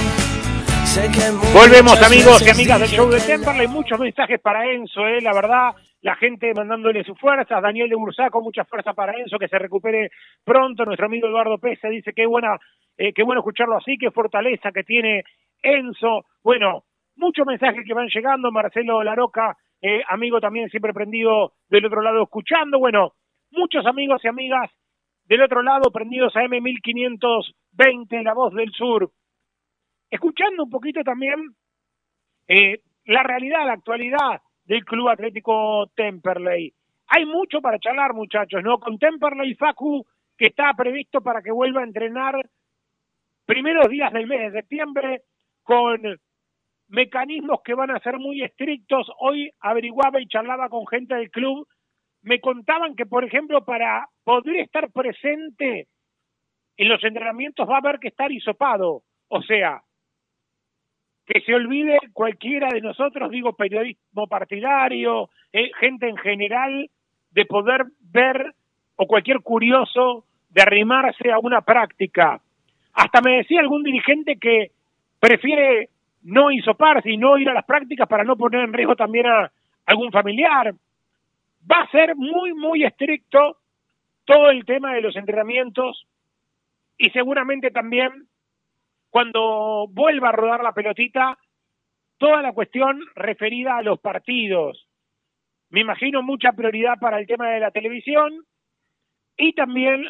Volvemos amigos y amigas del show de Temperley, muchos mensajes para Enzo, eh, la verdad, la gente mandándole sus fuerzas, Daniel de Bursaco, mucha fuerza para Enzo, que se recupere pronto, nuestro amigo Eduardo Pesa dice que buena, eh, qué bueno escucharlo así, qué fortaleza que tiene Enzo, bueno, muchos mensajes que van llegando, Marcelo Laroca, eh, amigo también siempre prendido del otro lado escuchando, bueno, muchos amigos y amigas del otro lado prendidos a M1520, La Voz del Sur, escuchando un poquito también eh, la realidad, la actualidad del Club Atlético Temperley. Hay mucho para charlar, muchachos, ¿no? Con Temperley Facu, que está previsto para que vuelva a entrenar primeros días del mes de septiembre, con mecanismos que van a ser muy estrictos. Hoy averiguaba y charlaba con gente del club, me contaban que, por ejemplo, para poder estar presente en los entrenamientos va a haber que estar hisopado. O sea, que se olvide cualquiera de nosotros, digo periodismo partidario, eh, gente en general, de poder ver o cualquier curioso de arrimarse a una práctica. Hasta me decía algún dirigente que prefiere no hisoparse y no ir a las prácticas para no poner en riesgo también a algún familiar. Va a ser muy, muy estricto todo el tema de los entrenamientos y seguramente también cuando vuelva a rodar la pelotita, toda la cuestión referida a los partidos. Me imagino mucha prioridad para el tema de la televisión y también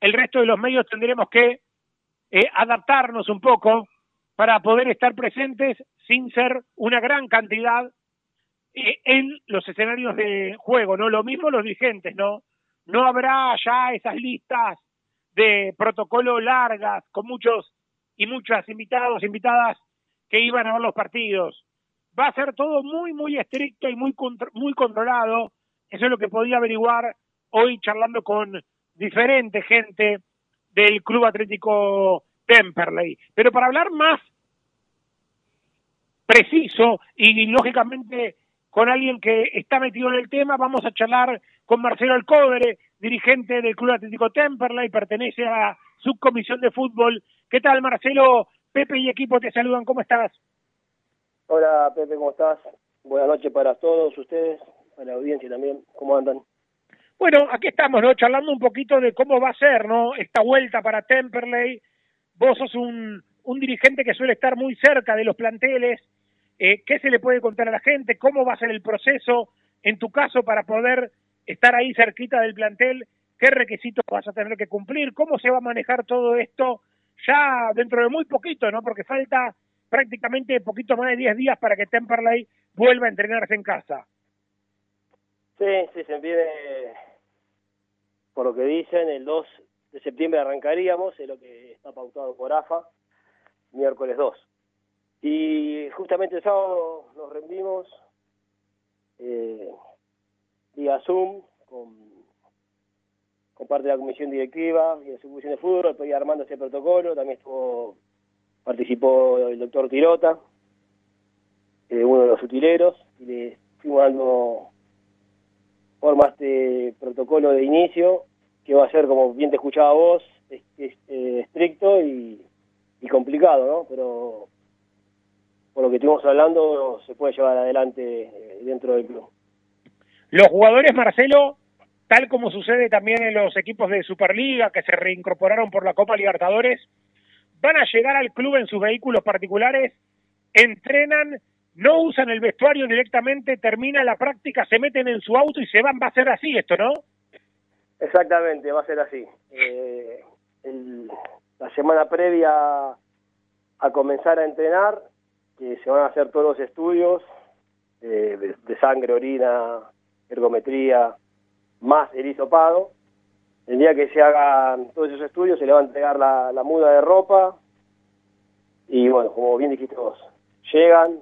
el resto de los medios tendremos que eh, adaptarnos un poco para poder estar presentes sin ser una gran cantidad en los escenarios de juego, ¿no? Lo mismo los dirigentes, ¿no? No habrá ya esas listas de protocolo largas con muchos y muchas invitados, invitadas que iban a ver los partidos. Va a ser todo muy, muy estricto y muy, muy controlado. Eso es lo que podía averiguar hoy charlando con diferente gente del Club Atlético Temperley. Pero para hablar más preciso y lógicamente con alguien que está metido en el tema, vamos a charlar con Marcelo Alcóvere, dirigente del Club Atlético Temperley, pertenece a la subcomisión de fútbol ¿Qué tal, Marcelo? Pepe y equipo te saludan, ¿cómo estás? Hola, Pepe, ¿cómo estás? Buenas noches para todos ustedes, para la audiencia también, ¿cómo andan? Bueno, aquí estamos, ¿no? Charlando un poquito de cómo va a ser, ¿no? Esta vuelta para Temperley. Vos sos un, un dirigente que suele estar muy cerca de los planteles. Eh, ¿Qué se le puede contar a la gente? ¿Cómo va a ser el proceso, en tu caso, para poder estar ahí cerquita del plantel? ¿Qué requisitos vas a tener que cumplir? ¿Cómo se va a manejar todo esto ya dentro de muy poquito, ¿no? Porque falta prácticamente poquito más de 10 días para que Temperley vuelva a entrenarse en casa. Sí, sí, se viene, por lo que dicen, el 2 de septiembre arrancaríamos, es lo que está pautado por AFA, miércoles 2. Y justamente el sábado nos rendimos eh, vía Zoom con parte de la comisión directiva y de su comisión de fútbol, estoy armando ese protocolo, también estuvo, participó el doctor Tirota, eh, uno de los utileros, y le fuimos dando forma este protocolo de inicio, que va a ser, como bien te escuchaba vos, es, eh, estricto y, complicado, ¿no? Pero por lo que estuvimos hablando, se puede llevar adelante eh, dentro del club. Los jugadores, Marcelo, tal como sucede también en los equipos de Superliga que se reincorporaron por la Copa Libertadores, van a llegar al club en sus vehículos particulares, entrenan, no usan el vestuario directamente, termina la práctica, se meten en su auto y se van. Va a ser así esto, ¿no? Exactamente, va a ser así. Eh, la semana previa a comenzar a entrenar, que se van a hacer todos los estudios de, sangre, orina, ergometría, más el hisopado. El día que se hagan todos esos estudios se le va a entregar la, muda de ropa y bueno, como bien dijiste vos, llegan,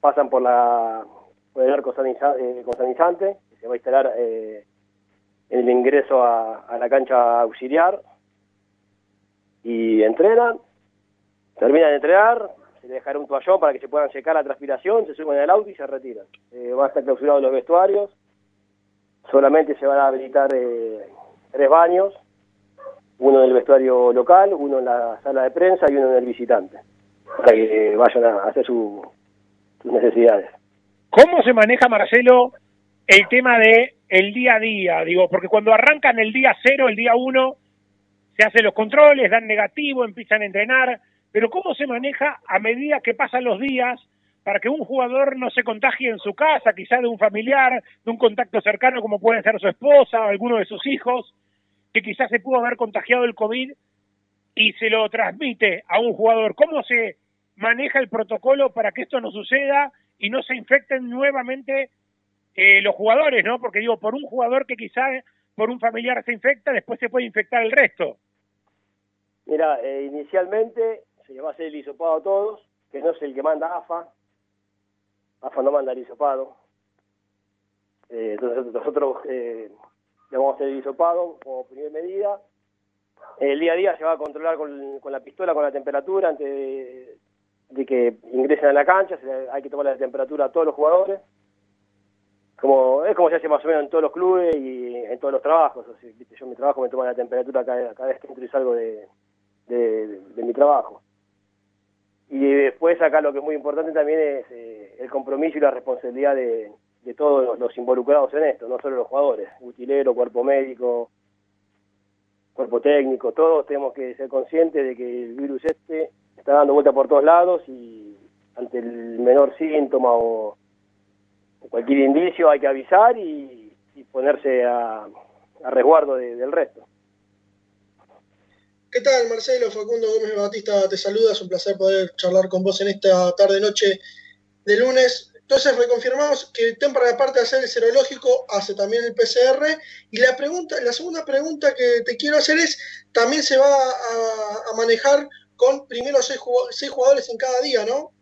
pasan por la por el arco eh, que se va a instalar eh, el ingreso a, la cancha auxiliar y entrenan, terminan de entrenar, se le dejará un toallón para que se puedan secar la transpiración, se suben al auto y se retiran. Eh, van a estar clausurados los vestuarios solamente se van a habilitar eh, tres baños, uno en el vestuario local, uno en la sala de prensa y uno en el visitante. para que vayan a hacer su, sus necesidades. ¿Cómo se maneja, Marcelo, el tema de el día a día? Digo, porque cuando arrancan el día cero, el día uno, se hacen los controles, dan negativo, empiezan a entrenar, pero ¿cómo se maneja a medida que pasan los días para que un jugador no se contagie en su casa, quizá de un familiar, de un contacto cercano como puede ser su esposa o alguno de sus hijos, que quizás se pudo haber contagiado el COVID y se lo transmite a un jugador? ¿Cómo se maneja el protocolo para que esto no suceda y no se infecten nuevamente eh, los jugadores, ¿no? Porque digo, por un jugador que quizá por un familiar se infecta, después se puede infectar el resto. Mira, eh, inicialmente se le va a hacer el hisopado a todos, que no es el que manda AFA. AFA no manda el hisopado. Eh, entonces nosotros eh, le vamos a hacer el hisopado como primera medida. El día a día se va a controlar con, la pistola, con la temperatura, antes de, que ingresen a la cancha. Se hay que tomar la temperatura a todos los jugadores. Como, es como se hace más o menos en todos los clubes y en todos los trabajos. O sea. Yo en mi trabajo me tomo la temperatura cada, cada vez que entro y salgo de, de- de mi trabajo. Y después acá lo que es muy importante también es eh, el compromiso y la responsabilidad de, de todos los, involucrados en esto, no solo los jugadores, utilero, cuerpo médico, cuerpo técnico, todos tenemos que ser conscientes de que el virus este está dando vuelta por todos lados y ante el menor síntoma o, cualquier indicio hay que avisar y, y ponerse a, resguardo de- del resto. ¿Qué tal, Marcelo? Facundo Gómez Batista te saluda. Es un placer poder charlar con vos en esta tarde-noche de lunes. Entonces, reconfirmamos que Tempra, aparte de hacer el serológico, hace también el PCR. Y la pregunta, la segunda pregunta que te quiero hacer es, también se va a, a manejar con primero seis, jugadores en cada día, ¿no?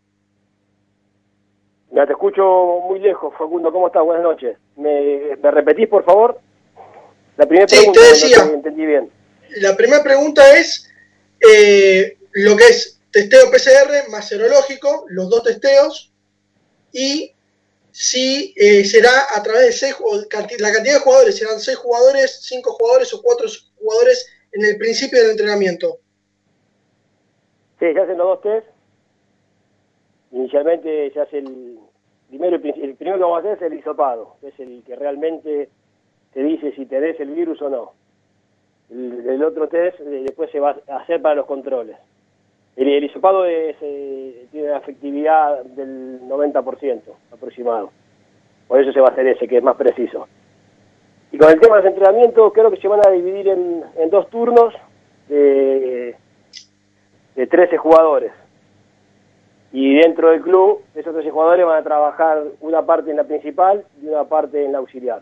Ya te escucho muy lejos, Facundo. ¿Cómo estás? Buenas noches. ¿Me, me repetís, por favor? La primera Sí, pregunta te no decía. te entendí bien. La primera pregunta es eh, lo que es testeo PCR más serológico, los dos testeos, y si eh, será a través de seis, la cantidad de jugadores, serán seis jugadores, cinco jugadores o cuatro jugadores en el principio del entrenamiento. Sí, se hacen los dos test. Inicialmente se hace el primero, el primero que vamos a hacer es el hisopado, que es el que realmente te dice si tenés el virus o no. El, otro test eh, después se va a hacer para los controles. El, el hisopado es, eh, tiene una efectividad del 90% aproximado. Por eso se va a hacer ese, que es más preciso. Y con el tema de los entrenamientos, creo que se van a dividir en, en dos turnos de, de 13 jugadores. Y dentro del club, esos 13 jugadores van a trabajar una parte en la principal y una parte en la auxiliar.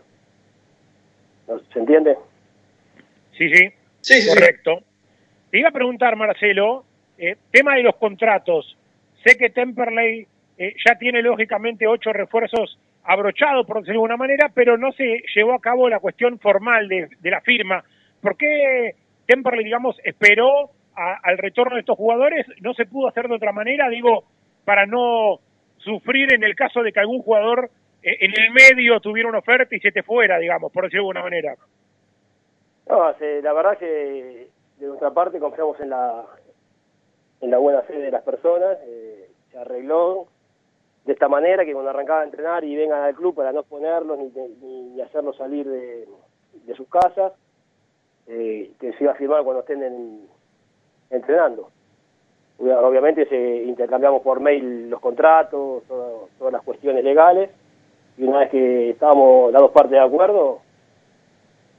¿Se entiende? Sí, sí. Sí, sí, Correcto. Te iba a preguntar, Marcelo, eh, tema de los contratos. Sé que Temperley eh, ya tiene lógicamente ocho refuerzos abrochados, por decirlo de alguna manera, pero no se llevó a cabo la cuestión formal de, de la firma. ¿Por qué Temperley, digamos, esperó a- al retorno de estos jugadores? ¿No se pudo hacer de otra manera? Digo, para no sufrir en el caso de que algún jugador eh, en el medio tuviera una oferta y se te fuera, digamos, por decirlo de alguna manera. No, la verdad que de nuestra parte confiamos en la en la buena fe de las personas. eh, se arregló de esta manera que cuando arrancaba a entrenar y vengan al club para no exponerlos ni, ni, hacerlos salir de, de sus casas, eh, que se iba a firmar cuando estén en- entrenando. Obvia- Obviamente se intercambiamos por mail los contratos, todo- todas las cuestiones legales, y una vez que estábamos las dos partes de acuerdo,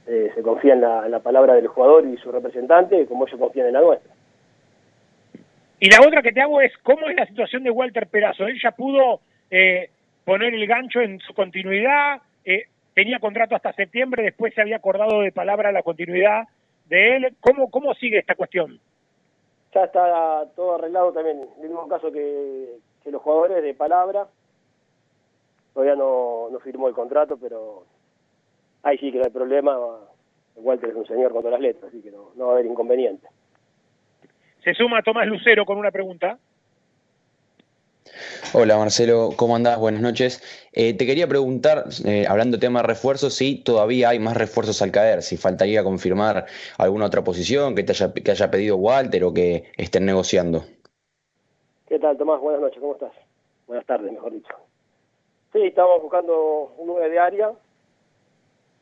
eh, se confía en la, en la palabra del jugador y su representante, como ellos confían en la nuestra. Y la otra que te hago es, ¿cómo es la situación de Walter Perazo? ¿Él ya pudo eh, poner el gancho en su continuidad? Eh, tenía contrato hasta septiembre, después se había acordado de palabra la continuidad de él. ¿Cómo, cómo sigue esta cuestión? Ya está todo arreglado también, en el mismo caso que, que los jugadores de palabra. Todavía no, no firmó el contrato, pero ahí sí que no hay problema. Walter es un señor con todas las letras, así que no, no va a haber inconveniente. Se suma Tomás Lucero con una pregunta. Hola Marcelo, ¿cómo andás? Buenas noches. Eh, te quería preguntar, eh, hablando de tema de refuerzos, si todavía hay más refuerzos al caer, si faltaría confirmar alguna otra posición que te haya, que haya pedido Walter o que estén negociando. ¿Qué tal, Tomás? Buenas noches, ¿cómo estás? Buenas tardes, mejor dicho. Sí, estamos buscando un 9 de área.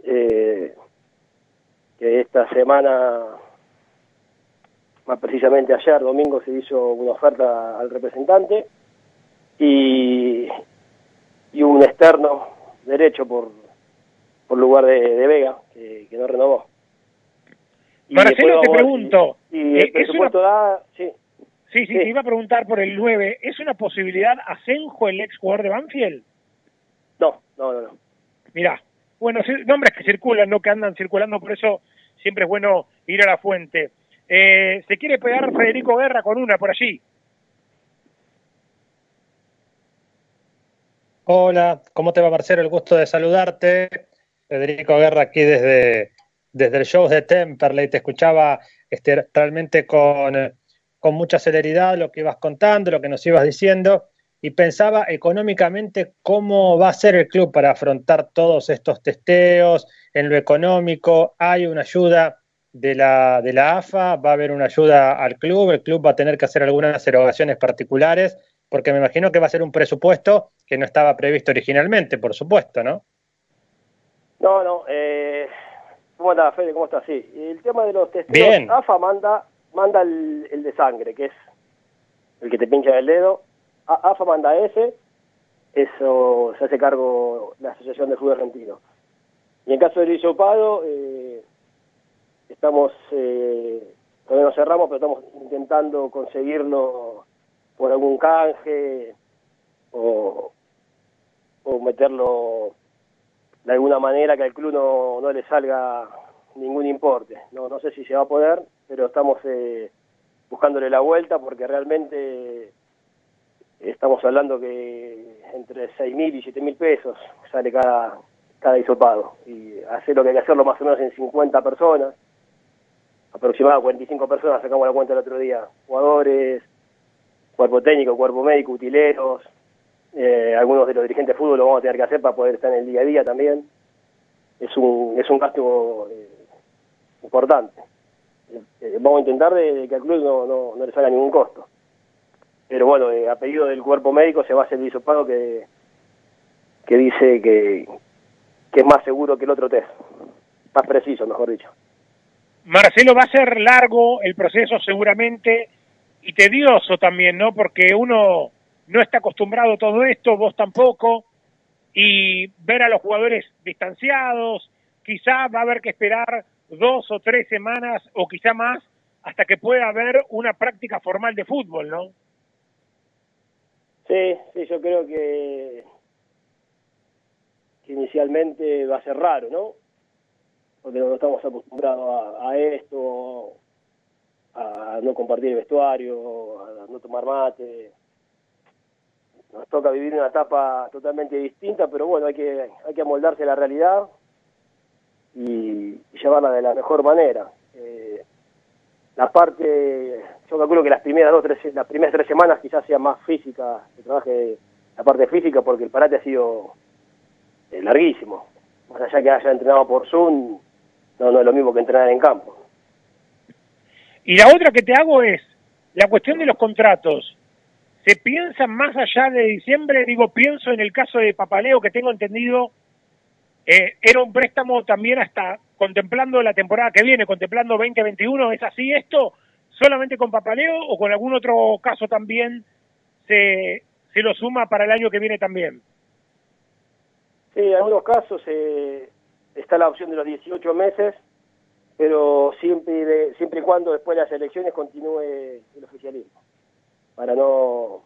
Eh, que esta semana, más precisamente ayer, domingo, se hizo una oferta al representante y, y un externo derecho por, por lugar de, de Vega, que, que no renovó. Y Marcelo, te pregunto, si- si eh, el es presupuesto da, sí. Sí, sí, te iba a preguntar por el 9. ¿Es una posibilidad Asenjo, el ex jugador de Banfield? No, no, no, no. Mirá, bueno, nombres que circulan, no que andan circulando, por eso siempre es bueno ir a la fuente. Eh, ¿Se quiere pegar Federico Guerra con una por allí? Hola, ¿cómo te va Marcelo? El gusto de saludarte. Federico Guerra aquí desde, desde el show de Temperley. Te escuchaba este, realmente con, con mucha celeridad lo que ibas contando, lo que nos ibas diciendo, y pensaba económicamente cómo va a ser el club para afrontar todos estos testeos, en lo económico, hay una ayuda de la, de la AFA, va a haber una ayuda al club, el club va a tener que hacer algunas erogaciones particulares, porque me imagino que va a ser un presupuesto que no estaba previsto originalmente, por supuesto, ¿no? No, no. Eh, ¿Cómo estás, Fede? ¿Cómo estás? Sí. El tema de los testeos, Bien. AFA manda manda el, el de sangre, que es el que te pincha el dedo. AFA manda ese, eso se hace cargo la Asociación de Fútbol Argentino. Y en caso del hisopado, eh, estamos, eh, todavía no cerramos, pero estamos intentando conseguirlo por algún canje o, meterlo de alguna manera que al club no, no le salga ningún importe. No, no sé si se va a poder, pero estamos eh, buscándole la vuelta porque realmente estamos hablando que entre 6.000 y 7.000 pesos sale cada, cada hisopado. Y hacer lo que hay que hacerlo más o menos en 50 personas, aproximadamente 45 personas, sacamos la cuenta el otro día. Jugadores, cuerpo técnico, cuerpo médico, utileros, eh, algunos de los dirigentes de fútbol lo vamos a tener que hacer para poder estar en el día a día también. Es un, es un gasto eh, importante. Eh, vamos a intentar de que al club no, no, no le salga ningún costo. Pero bueno, eh, a pedido del cuerpo médico se va a hacer el hisopado que, que dice que, que es más seguro que el otro test. Más preciso, mejor dicho. Marcelo, va a ser largo el proceso seguramente y tedioso también, ¿no? Porque uno no está acostumbrado a todo esto, vos tampoco, y ver a los jugadores distanciados, quizá va a haber que esperar dos o tres semanas o quizá más hasta que pueda haber una práctica formal de fútbol, ¿no? Sí, sí, yo creo que, inicialmente va a ser raro, ¿no? Porque no estamos acostumbrados a, a esto, a no compartir el vestuario, a no tomar mate. Nos toca vivir una etapa totalmente distinta, pero bueno, hay que, hay que amoldarse a la realidad y llevarla de la mejor manera. Eh, la parte, yo calculo que las primeras dos, tres, las primeras tres semanas quizás sea más física, que trabaje la parte física porque el parate ha sido eh, larguísimo. Más allá que haya entrenado por Zoom, no, no es lo mismo que entrenar en campo. Y la otra que te hago es la cuestión de los contratos. ¿Se piensa más allá de diciembre? Digo, pienso en el caso de Papaleo, que tengo entendido, eh, era un préstamo también hasta contemplando la temporada que viene, contemplando 2021. ¿Es así esto? ¿Solamente con Papaleo o con algún otro caso también se, se lo suma para el año que viene también? Sí, en algunos casos eh, está la opción de los 18 meses, pero siempre, de- siempre y cuando después de las elecciones continúe el oficialismo. Para no,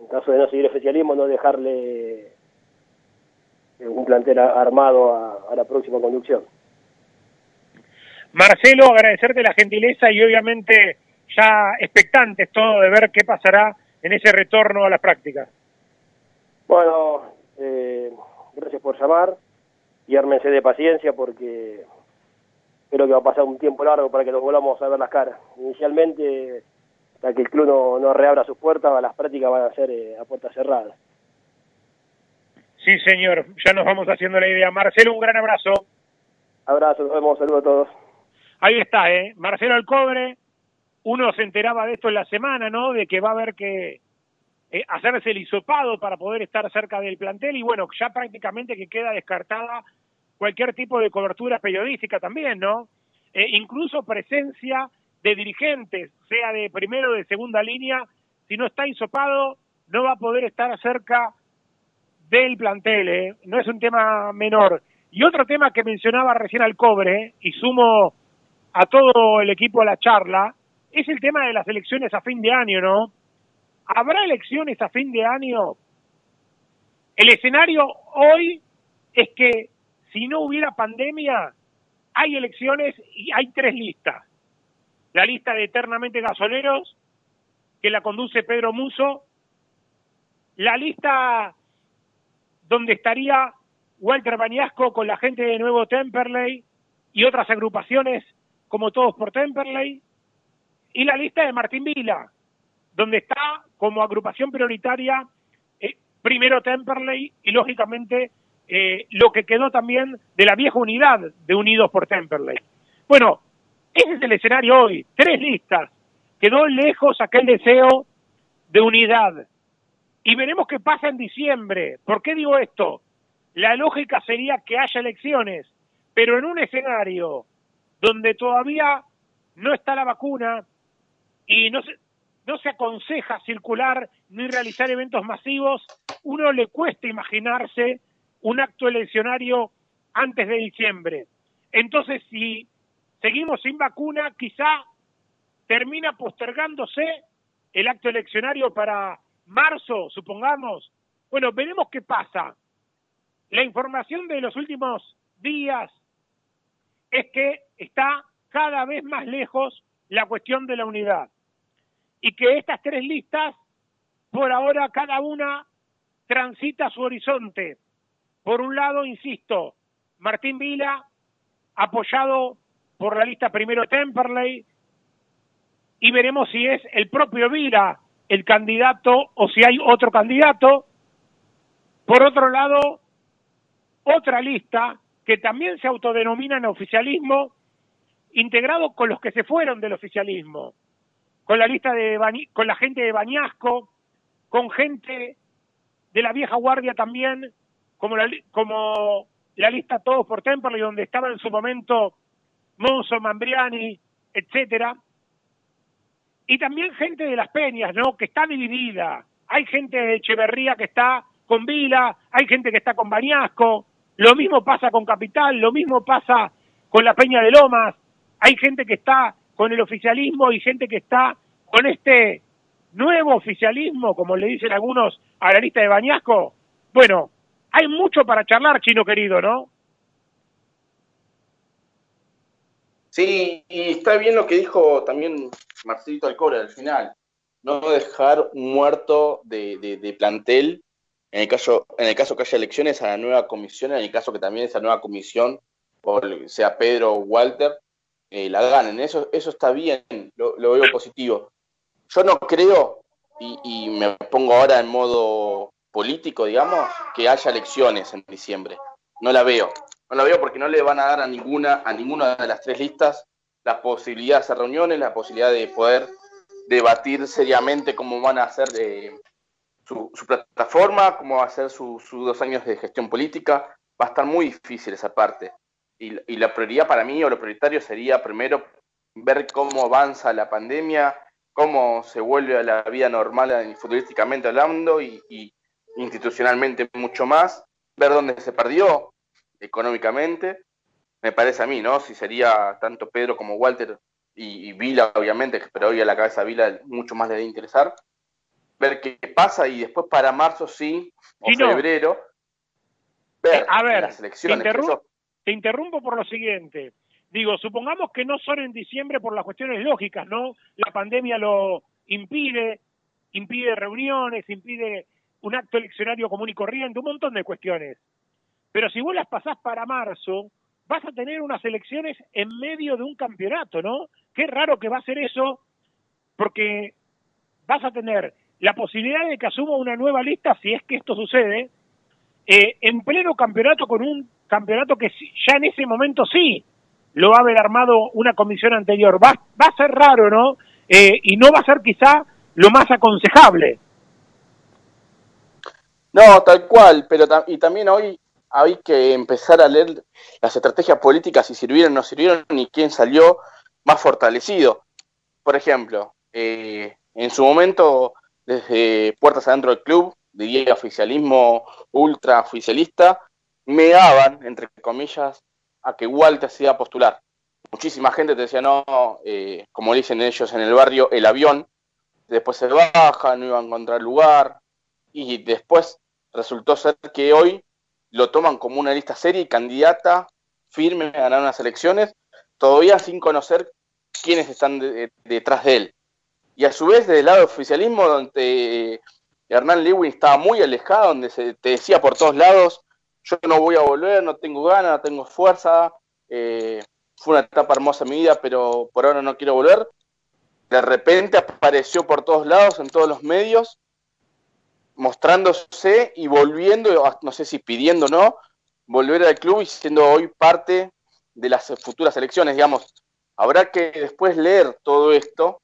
en caso de no seguir el oficialismo, no dejarle un plantel armado a, a la próxima conducción. Marcelo, agradecerte la gentileza y obviamente ya expectantes todo de ver qué pasará en ese retorno a las prácticas. Bueno, eh, gracias por llamar y ármense de paciencia porque creo que va a pasar un tiempo largo para que nos volvamos a ver las caras. Inicialmente, hasta que el club no, no reabra sus puertas, las prácticas van a ser eh, a puertas cerradas. Sí, señor, ya nos vamos haciendo la idea. Marcelo, un gran abrazo. Abrazo, nos vemos, saludos a todos. Ahí está, ¿eh? Marcelo Alcobre, uno se enteraba de esto en la semana, ¿no? De que va a haber que eh, hacerse el hisopado para poder estar cerca del plantel y bueno, ya prácticamente que queda descartada cualquier tipo de cobertura periodística también, ¿no? Eh, incluso presencia de dirigentes, sea de primero o de segunda línea, si no está hisopado, no va a poder estar cerca del plantel, ¿eh? no es un tema menor. Y otro tema que mencionaba recién al cobre, y sumo a todo el equipo a la charla, es el tema de las elecciones a fin de año, ¿no? ¿Habrá elecciones a fin de año? El escenario hoy es que si no hubiera pandemia, hay elecciones y hay tres listas. La lista de eternamente gasoleros, que la conduce Pedro Muso, la lista donde estaría Walter Bañasco con la gente de Nuevo Temperley y otras agrupaciones como Todos por Temperley, y la lista de Martín Vila, donde está como agrupación prioritaria eh, primero Temperley y lógicamente eh, lo que quedó también de la vieja unidad de Unidos por Temperley. Bueno, ese es el escenario hoy, tres listas, quedó lejos aquel deseo de unidad. Y veremos qué pasa en diciembre. ¿Por qué digo esto? La lógica sería que haya elecciones, pero en un escenario donde todavía no está la vacuna y no se, no se aconseja circular ni realizar eventos masivos, uno le cuesta imaginarse un acto eleccionario antes de diciembre. Entonces, si seguimos sin vacuna, quizá termina postergándose el acto eleccionario para marzo, supongamos. Bueno, veremos qué pasa. La información de los últimos días es que está cada vez más lejos la cuestión de la unidad y que estas tres listas, por ahora cada una transita su horizonte. Por un lado, insisto, Martín Vila, apoyado por la lista primero Temperley, y veremos si es el propio Vila el candidato o si hay otro candidato. Por otro lado, otra lista que también se autodenomina en oficialismo, integrado con los que se fueron del oficialismo, con la lista de con la gente de Bañasco, con gente de la vieja guardia también, como la, como la lista Todos por Temperley, donde estaba en su momento Monzo, Mambriani, etcétera, y también gente de las peñas, ¿no? Que está dividida. Hay gente de Echeverría que está con Vila, hay gente que está con Bañasco, lo mismo pasa con Capital, lo mismo pasa con la Peña de Lomas, hay gente que está con el oficialismo y gente que está con este nuevo oficialismo, como le dicen algunos a la lista de Bañasco. Bueno, hay mucho para charlar, chino querido, ¿no? Sí, y está bien lo que dijo también Marcelito Alcore al final. No dejar muerto de, plantel en el caso en el caso que haya elecciones a la nueva comisión, en el caso que también esa nueva comisión, sea Pedro o Walter, eh, la ganen. Eso, eso está bien, lo, veo positivo. Yo no creo, y, y, me pongo ahora en modo político, digamos, que haya elecciones en diciembre. No la veo. No la veo porque no le van a dar a ninguna, a ninguna de las tres listas la posibilidad de hacer reuniones, la posibilidad de poder debatir seriamente cómo van a hacer eh, su, plataforma, cómo va a ser sus dos años de gestión política. Va a estar muy difícil esa parte. Y, la prioridad para mí, o lo prioritario, sería primero ver cómo avanza la pandemia, cómo se vuelve a la vida normal futbolísticamente hablando y institucionalmente mucho más, ver dónde se perdió, económicamente, me parece a mí, ¿no? Si sería tanto Pedro como Walter y, Vila, obviamente, pero hoy a la cabeza Vila mucho más le debe interesar, ver qué pasa y después para marzo sí, o febrero, ver eh, a ver, las elecciones. Te, interrumpo por lo siguiente. Digo, supongamos que no son en diciembre por las cuestiones lógicas, ¿no? La pandemia lo impide, impide reuniones, impide un acto eleccionario común y corriente, un montón de cuestiones. Pero si vos las pasás para marzo, vas a tener unas elecciones en medio de un campeonato, ¿no? Qué raro que va a ser eso, porque vas a tener la posibilidad de que asuma una nueva lista, si es que esto sucede, eh, en pleno campeonato con un campeonato que ya en ese momento sí lo va a haber armado una comisión anterior. Va, va a ser raro, ¿no? eh, y no va a ser quizá lo más aconsejable. No, tal cual, pero y también hoy hay que empezar a leer las estrategias políticas, si sirvieron o no sirvieron, y quién salió más fortalecido. Por ejemplo, eh, en su momento, desde puertas adentro del club, diría oficialismo ultra oficialista, me daban, entre comillas, a que Walter se iba a postular. Muchísima gente te decía, no, eh, como dicen ellos en el barrio, el avión, después se baja, no iba a encontrar lugar, y después resultó ser que hoy lo toman como una lista seria y candidata firme a ganar unas elecciones, todavía sin conocer quiénes están detrás de él. Y a su vez, del lado del oficialismo, donde Hernán Lewin estaba muy alejado, donde se te decía por todos lados, yo no voy a volver, no tengo ganas, no tengo fuerza, eh, fue una etapa hermosa en mi vida, pero por ahora no quiero volver. De repente apareció por todos lados, en todos los medios, mostrándose y volviendo, no sé si pidiendo o no, volver al club y siendo hoy parte de las futuras elecciones, digamos. Habrá que después leer todo esto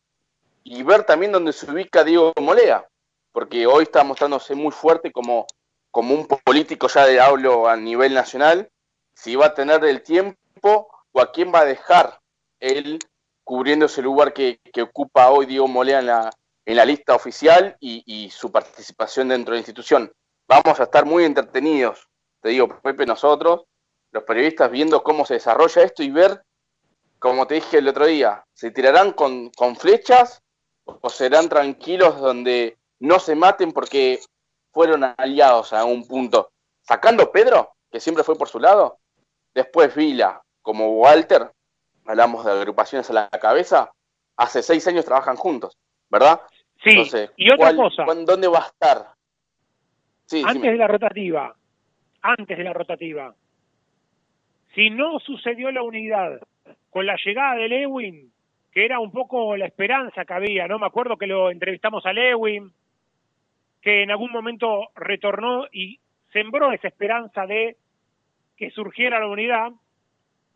y ver también dónde se ubica Diego Molea, porque hoy está mostrándose muy fuerte como, como un político ya de hablo a nivel nacional, si va a tener el tiempo o a quién va a dejar él cubriendo ese lugar que, que ocupa hoy Diego Molea en la, en la lista oficial y, su participación dentro de la institución. Vamos a estar muy entretenidos, te digo, Pepe, nosotros, los periodistas, viendo cómo se desarrolla esto y ver, como te dije el otro día, se tirarán con, con flechas o serán tranquilos donde no se maten porque fueron aliados a un punto. Sacando Pedro, que siempre fue por su lado, después Vila, como Walter, hablamos de agrupaciones a la cabeza, hace seis años trabajan juntos, ¿verdad? Sí, y otra cosa. ¿Dónde va a estar? antes de la rotativa, antes de la rotativa, si no sucedió la unidad con la llegada de Lewin, que era un poco la esperanza que había, ¿no? Me acuerdo que lo entrevistamos a Lewin, que en algún momento retornó y sembró esa esperanza de que surgiera la unidad.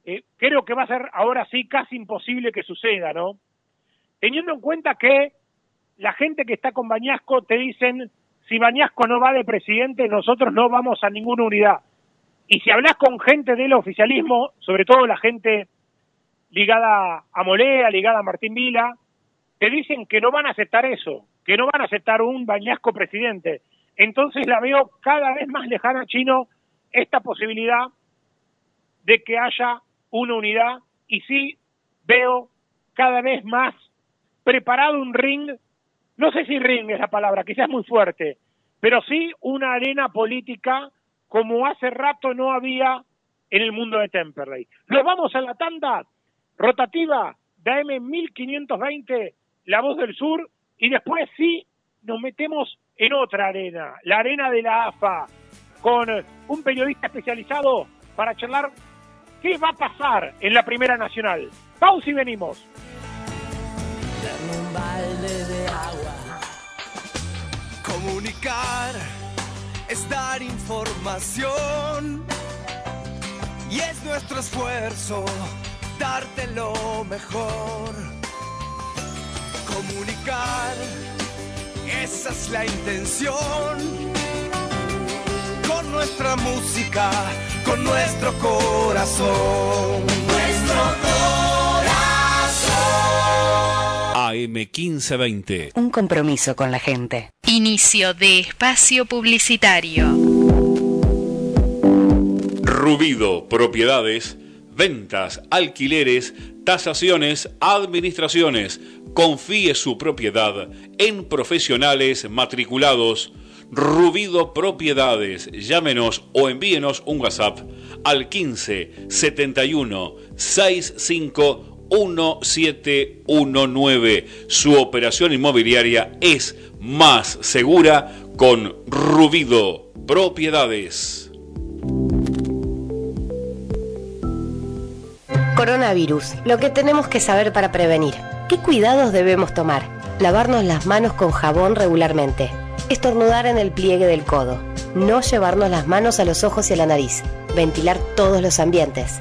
Eh, creo que va a ser ahora sí casi imposible que suceda, ¿no? Teniendo en cuenta que la gente que está con Bañasco te dicen, si Bañasco no va de presidente, nosotros no vamos a ninguna unidad. Y si hablas con gente del oficialismo, sobre todo la gente ligada a Molea, ligada a Martín Vila, te dicen que no van a aceptar eso, que no van a aceptar un Bañasco presidente. Entonces la veo cada vez más lejana, Chino, esta posibilidad de que haya una unidad y sí veo cada vez más preparado un ring no sé si ring es la palabra, quizás muy fuerte, pero sí una arena política como hace rato no había en el mundo de Temperley. Nos vamos a la tanda rotativa de AM 1520, La Voz del Sur, y después sí nos metemos en otra arena, la arena de la AFA, con un periodista especializado para charlar qué va a pasar en la Primera Nacional. Pausa y venimos. Comunicar es dar información y es nuestro esfuerzo darte lo mejor. Comunicar, esa es la intención. Con nuestra música, con nuestro corazón. Nuestro corazón. AM1520. Un compromiso con la gente. Inicio de espacio publicitario. Rubido, propiedades, ventas, alquileres, tasaciones, administraciones. Confíe su propiedad en profesionales matriculados. Rubido Propiedades. Llámenos o envíenos un WhatsApp al 15 71 65 1719. Su operación inmobiliaria es más segura con Rubido Propiedades. Coronavirus, lo que tenemos que saber para prevenir. ¿Qué cuidados debemos tomar? Lavarnos las manos con jabón regularmente. Estornudar en el pliegue del codo. No llevarnos las manos a los ojos y a la nariz. Ventilar todos los ambientes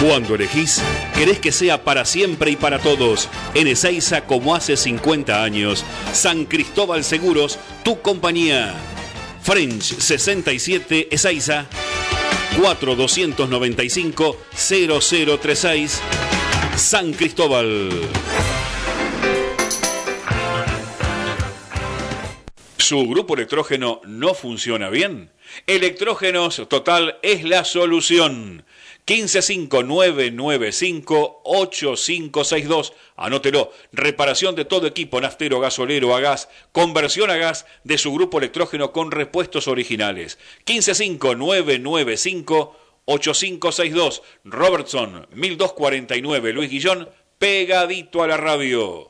Cuando elegís, querés que sea para siempre y para todos. En Ezeiza, como hace 50 años. San Cristóbal Seguros, tu compañía. French 67 Ezeiza. 4295-0036. San Cristóbal. ¿Su grupo electrógeno no funciona bien? Electrógenos Total es la solución. 155995-8562. Anótelo. Reparación de todo equipo naftero, gasolero, a gas. Conversión a gas de su grupo electrógeno con repuestos originales. 155995-8562. Robertson, 1249. Luis Guillón, pegadito a la radio.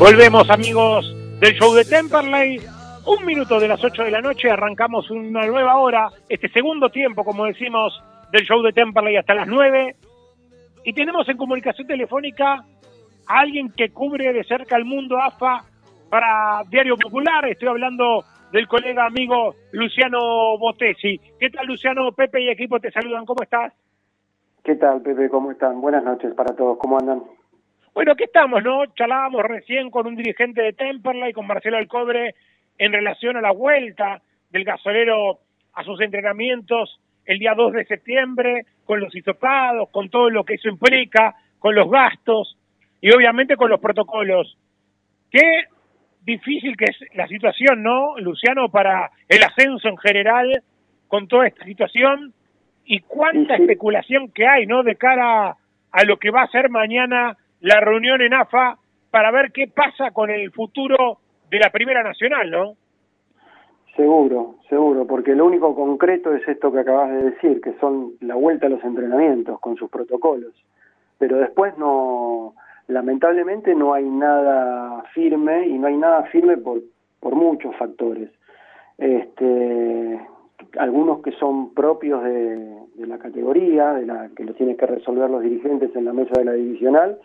Volvemos amigos del show de Temperley. Un minuto de las 8 de la noche, arrancamos una nueva hora, este segundo tiempo, como decimos, del show de Temperley hasta las 9. Y tenemos en comunicación telefónica a alguien que cubre de cerca el mundo AFA para Diario Popular. Estoy hablando del colega amigo Luciano Botesi. ¿Qué tal Luciano? Pepe y equipo te saludan. ¿Cómo estás? ¿Qué tal, Pepe? ¿Cómo están? Buenas noches para todos. ¿Cómo andan? Bueno, aquí estamos, ¿no? Charlábamos recién con un dirigente de Temperley, con Marcelo Alcobre, en relación a la vuelta del gasolero a sus entrenamientos el día 2 de septiembre, con los hisopados, con todo lo que eso implica, con los gastos y obviamente con los protocolos. Qué difícil que es la situación, ¿no, Luciano, para el ascenso en general con toda esta situación y cuánta especulación que hay, ¿no? De cara a lo que va a ser mañana la reunión en AFA para ver qué pasa con el futuro de la Primera Nacional, ¿no? Seguro, seguro, porque lo único concreto es esto que acabas de decir, que son la vuelta a los entrenamientos con sus protocolos. Pero después no, lamentablemente no hay nada firme y no hay nada firme por, por muchos factores. Este, algunos que son propios de, de la categoría, de la que lo tienen que resolver los dirigentes en la mesa de la divisional,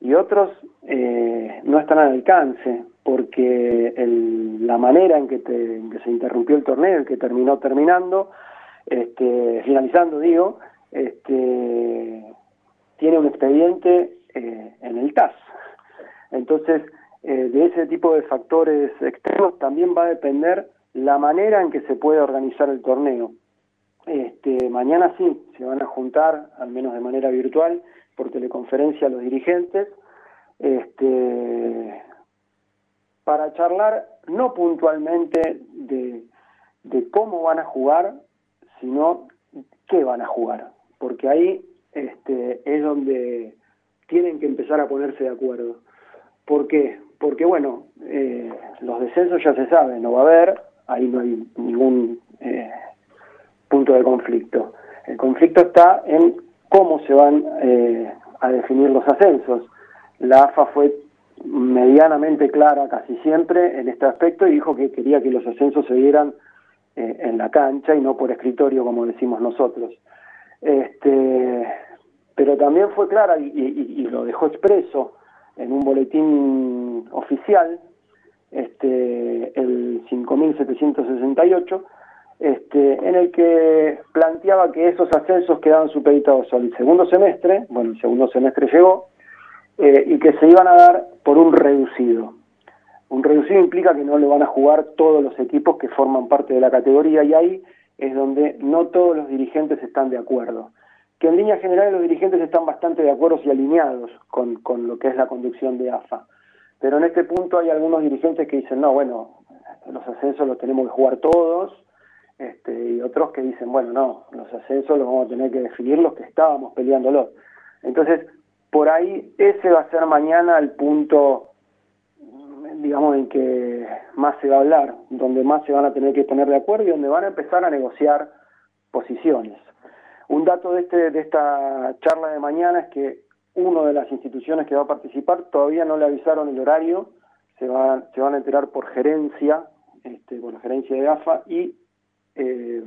y otros eh, no están al alcance porque el, la manera en que, te, se interrumpió el torneo, el que terminó terminando, este, finalizando digo, este, tiene un expediente eh, en el TAS. Entonces, eh, de ese tipo de factores externos también va a depender la manera en que se puede organizar el torneo. Este, mañana sí, se van a juntar, al menos de manera virtual, por teleconferencia a los dirigentes, este, para charlar no puntualmente de, cómo van a jugar, sino qué van a jugar, porque ahí este, es donde tienen que empezar a ponerse de acuerdo. ¿Por qué? Porque, bueno, eh, los descensos ya se saben, no va a haber, ahí no hay ningún, eh, punto de conflicto. El conflicto está en cómo se van eh, a definir los ascensos. La AFA fue medianamente clara casi siempre en este aspecto y dijo que quería que los ascensos se dieran eh, en la cancha y no por escritorio como decimos nosotros. Este, pero también fue clara y, y, y lo dejó expreso en un boletín oficial, este, el 5768, este, en el que planteaba que esos ascensos quedaban supeditados al segundo semestre, bueno, el segundo semestre llegó, eh, y que se iban a dar por un reducido. Un reducido implica que no lo van a jugar todos los equipos que forman parte de la categoría y ahí es donde no todos los dirigentes están de acuerdo. Que en línea general los dirigentes están bastante de acuerdo y alineados con, con lo que es la conducción de AFA. Pero en este punto hay algunos dirigentes que dicen, no, bueno, los ascensos los tenemos que jugar todos, este, y otros que dicen, bueno, no, los ascensos los vamos a tener que definir los que estábamos peleándolos. Entonces, por ahí ese va a ser mañana el punto, digamos, en que más se va a hablar, donde más se van a tener que poner de acuerdo y donde van a empezar a negociar posiciones. Un dato de, este, de esta charla de mañana es que una de las instituciones que va a participar todavía no le avisaron el horario, se, va, se van a enterar por gerencia, este, la gerencia de AFA, y eh,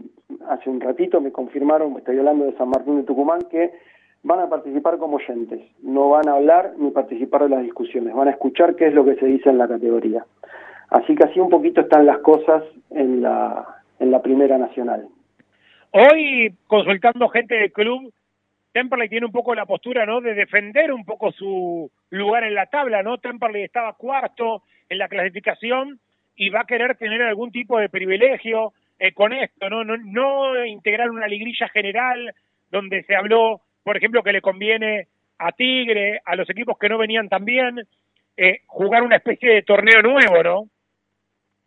hace un ratito me confirmaron, estoy hablando de San Martín de Tucumán, que van a participar como oyentes, no van a hablar ni participar de las discusiones, van a escuchar qué es lo que se dice en la categoría. Así que así un poquito están las cosas en la, en la Primera Nacional. Hoy, consultando gente del club, Temperley tiene un poco la postura, ¿no?, de defender un poco su lugar en la tabla, ¿no? Temperley estaba cuarto en la clasificación y va a querer tener algún tipo de privilegio, eh, con esto, ¿no? ¿no? No integrar una liguilla general donde se habló, por ejemplo, que le conviene a Tigre, a los equipos que no venían tan bien, eh, jugar una especie de torneo nuevo, ¿no?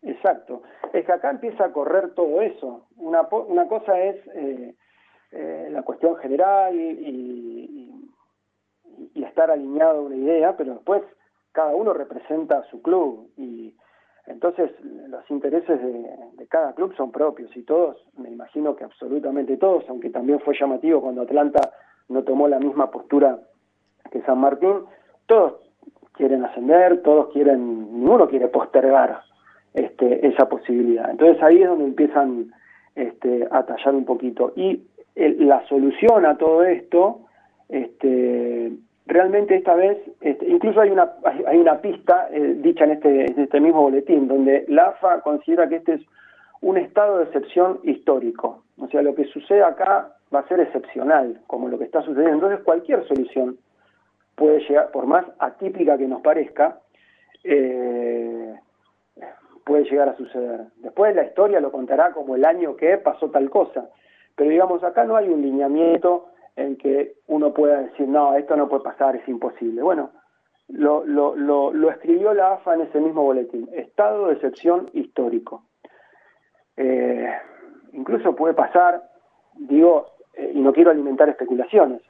Exacto. Es que acá empieza a correr todo eso. Una, una cosa es eh, eh, la cuestión general y, y, y, estar alineado a una idea, pero después cada uno representa a su club y entonces, los intereses de, cada club son propios y todos, me imagino que absolutamente todos, aunque también fue llamativo cuando Atlanta no tomó la misma postura que San Martín, todos quieren ascender, todos quieren, ninguno quiere postergar este, esa posibilidad. Entonces ahí es donde empiezan este, a tallar un poquito. Y la solución a todo esto este, realmente esta vez, este, incluso hay una, hay una pista eh, dicha en este, en este mismo boletín, donde la AFA considera que este es un estado de excepción histórico. O sea, lo que sucede acá va a ser excepcional, como lo que está sucediendo. Entonces, cualquier solución puede llegar, por más atípica que nos parezca, eh, puede llegar a suceder. Después la historia lo contará como el año que pasó tal cosa. Pero digamos, acá no hay un lineamiento en que uno pueda decir, no, esto no puede pasar, es imposible. Bueno, lo, lo, lo, escribió la AFA en ese mismo boletín, estado de excepción histórico. Eh, incluso puede pasar, digo, eh, y no quiero alimentar especulaciones,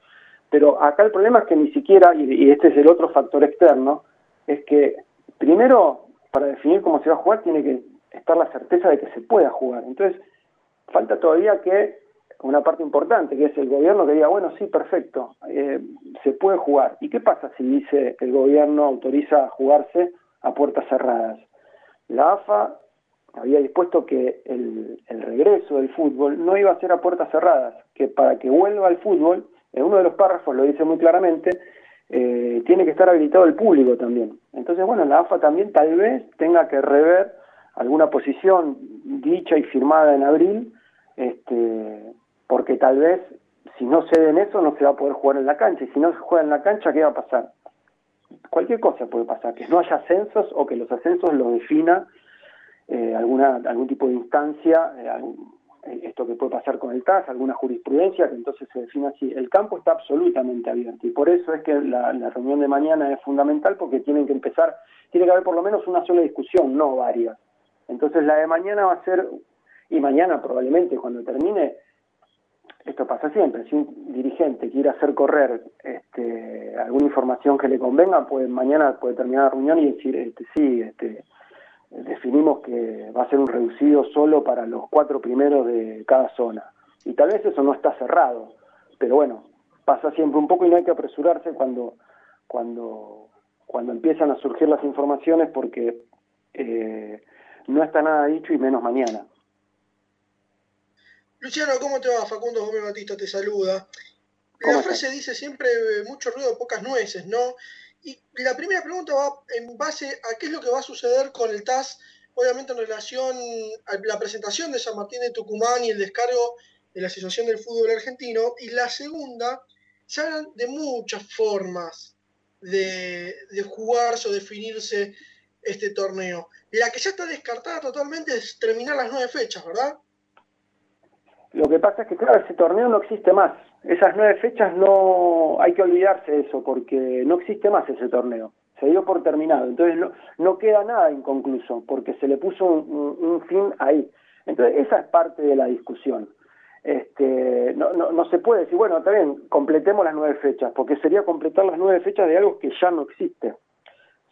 pero acá el problema es que ni siquiera, y, y este es el otro factor externo, es que primero, para definir cómo se va a jugar, tiene que estar la certeza de que se pueda jugar. Entonces, falta todavía que una parte importante, que es el gobierno que diga, bueno, sí, perfecto, eh, se puede jugar. ¿Y qué pasa si dice el gobierno autoriza jugarse a puertas cerradas? La AFA había dispuesto que el, el, regreso del fútbol no iba a ser a puertas cerradas, que para que vuelva al fútbol, en uno de los párrafos lo dice muy claramente, eh, tiene que estar habilitado el público también. Entonces, bueno, la AFA también tal vez tenga que rever alguna posición dicha y firmada en abril, este, porque tal vez si no ceden eso no se va a poder jugar en la cancha, y si no se juega en la cancha, ¿qué va a pasar? Cualquier cosa puede pasar, que no haya ascensos o que los ascensos lo defina eh, alguna algún tipo de instancia, eh, eh, esto que puede pasar con el TAS, alguna jurisprudencia, que entonces se define así. El campo está absolutamente abierto y por eso es que la reunión de mañana es fundamental porque tienen que empezar, tiene que haber por lo menos una sola discusión, no varias. Entonces la de mañana va a ser, y mañana probablemente cuando termine, esto pasa siempre, si un dirigente quiere hacer correr este, alguna información que le convenga, pues mañana puede terminar la reunión y decir, este, sí, este, definimos que va a ser un reducido solo para los cuatro primeros de cada zona. Y tal vez eso no está cerrado, pero bueno, pasa siempre un poco y no hay que apresurarse cuando, cuando, cuando empiezan a surgir las informaciones porque eh, no está nada dicho y menos mañana. Luciano, ¿cómo te va? Facundo Gómez Batista te saluda. La frase dice siempre eh, mucho ruido, pocas nueces, ¿no? Y la primera pregunta va en base a qué es lo que va a suceder con el TAS, obviamente en relación a la presentación de San Martín de Tucumán y el descargo de la Asociación del Fútbol Argentino. Y la segunda, se hablan de muchas formas de, de jugarse o definirse este torneo. La que ya está descartada totalmente es terminar las nueve fechas, ¿verdad? Lo que pasa es que, claro, ese torneo no existe más. Esas nueve fechas no hay que olvidarse de eso, porque no existe más ese torneo. Se dio por terminado. Entonces no, no queda nada inconcluso, porque se le puso un, fin ahí. Entonces esa es parte de la discusión. Este, no, no, no se puede decir, bueno, está bien, completemos las nueve fechas, porque sería completar las nueve fechas de algo que ya no existe.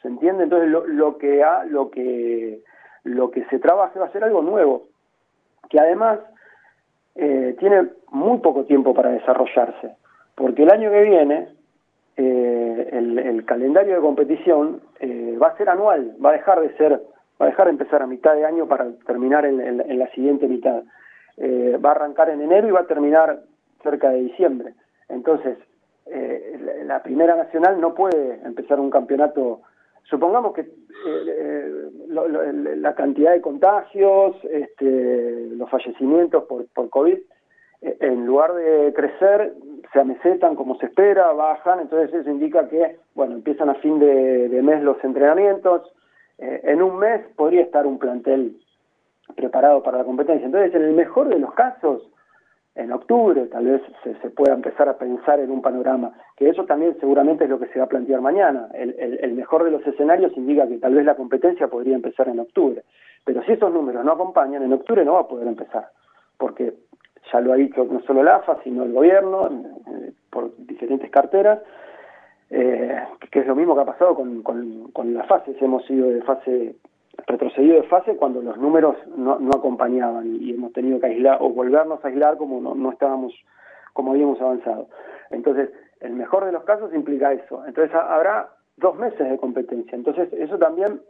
¿Se entiende? Entonces lo, lo que ha, lo que lo que se trabaja va a ser algo nuevo, que además eh, tiene muy poco tiempo para desarrollarse, porque el año que viene eh, el, calendario de competición eh, va a ser anual, va a dejar de ser, va a dejar de empezar a mitad de año para terminar en, en, en la siguiente mitad. Eh, va a arrancar en enero y va a terminar cerca de diciembre. Entonces, eh, la primera nacional no puede empezar un campeonato supongamos que eh, lo, lo, la cantidad de contagios, este, los fallecimientos por, por COVID, eh, en lugar de crecer, se amesetan como se espera, bajan, entonces eso indica que, bueno, empiezan a fin de, mes los entrenamientos, eh, en un mes podría estar un plantel preparado para la competencia. Entonces, en el mejor de los casos, en octubre tal vez se, se, pueda empezar a pensar en un panorama, que eso también seguramente es lo que se va a plantear mañana. El, el, el, mejor de los escenarios indica que tal vez la competencia podría empezar en octubre, pero si esos números no acompañan, en octubre no va a poder empezar, porque ya lo ha dicho no solo la AFA, sino el gobierno, eh, por diferentes carteras, eh, que es lo mismo que ha pasado con las fases, hemos ido de fase retrocedido de fase cuando los números no, no acompañaban y, hemos tenido que aislar o volvernos a aislar como no, no estábamos, como habíamos avanzado. Entonces, el mejor de los casos implica eso. Entonces, habrá dos meses de competencia. Entonces, eso también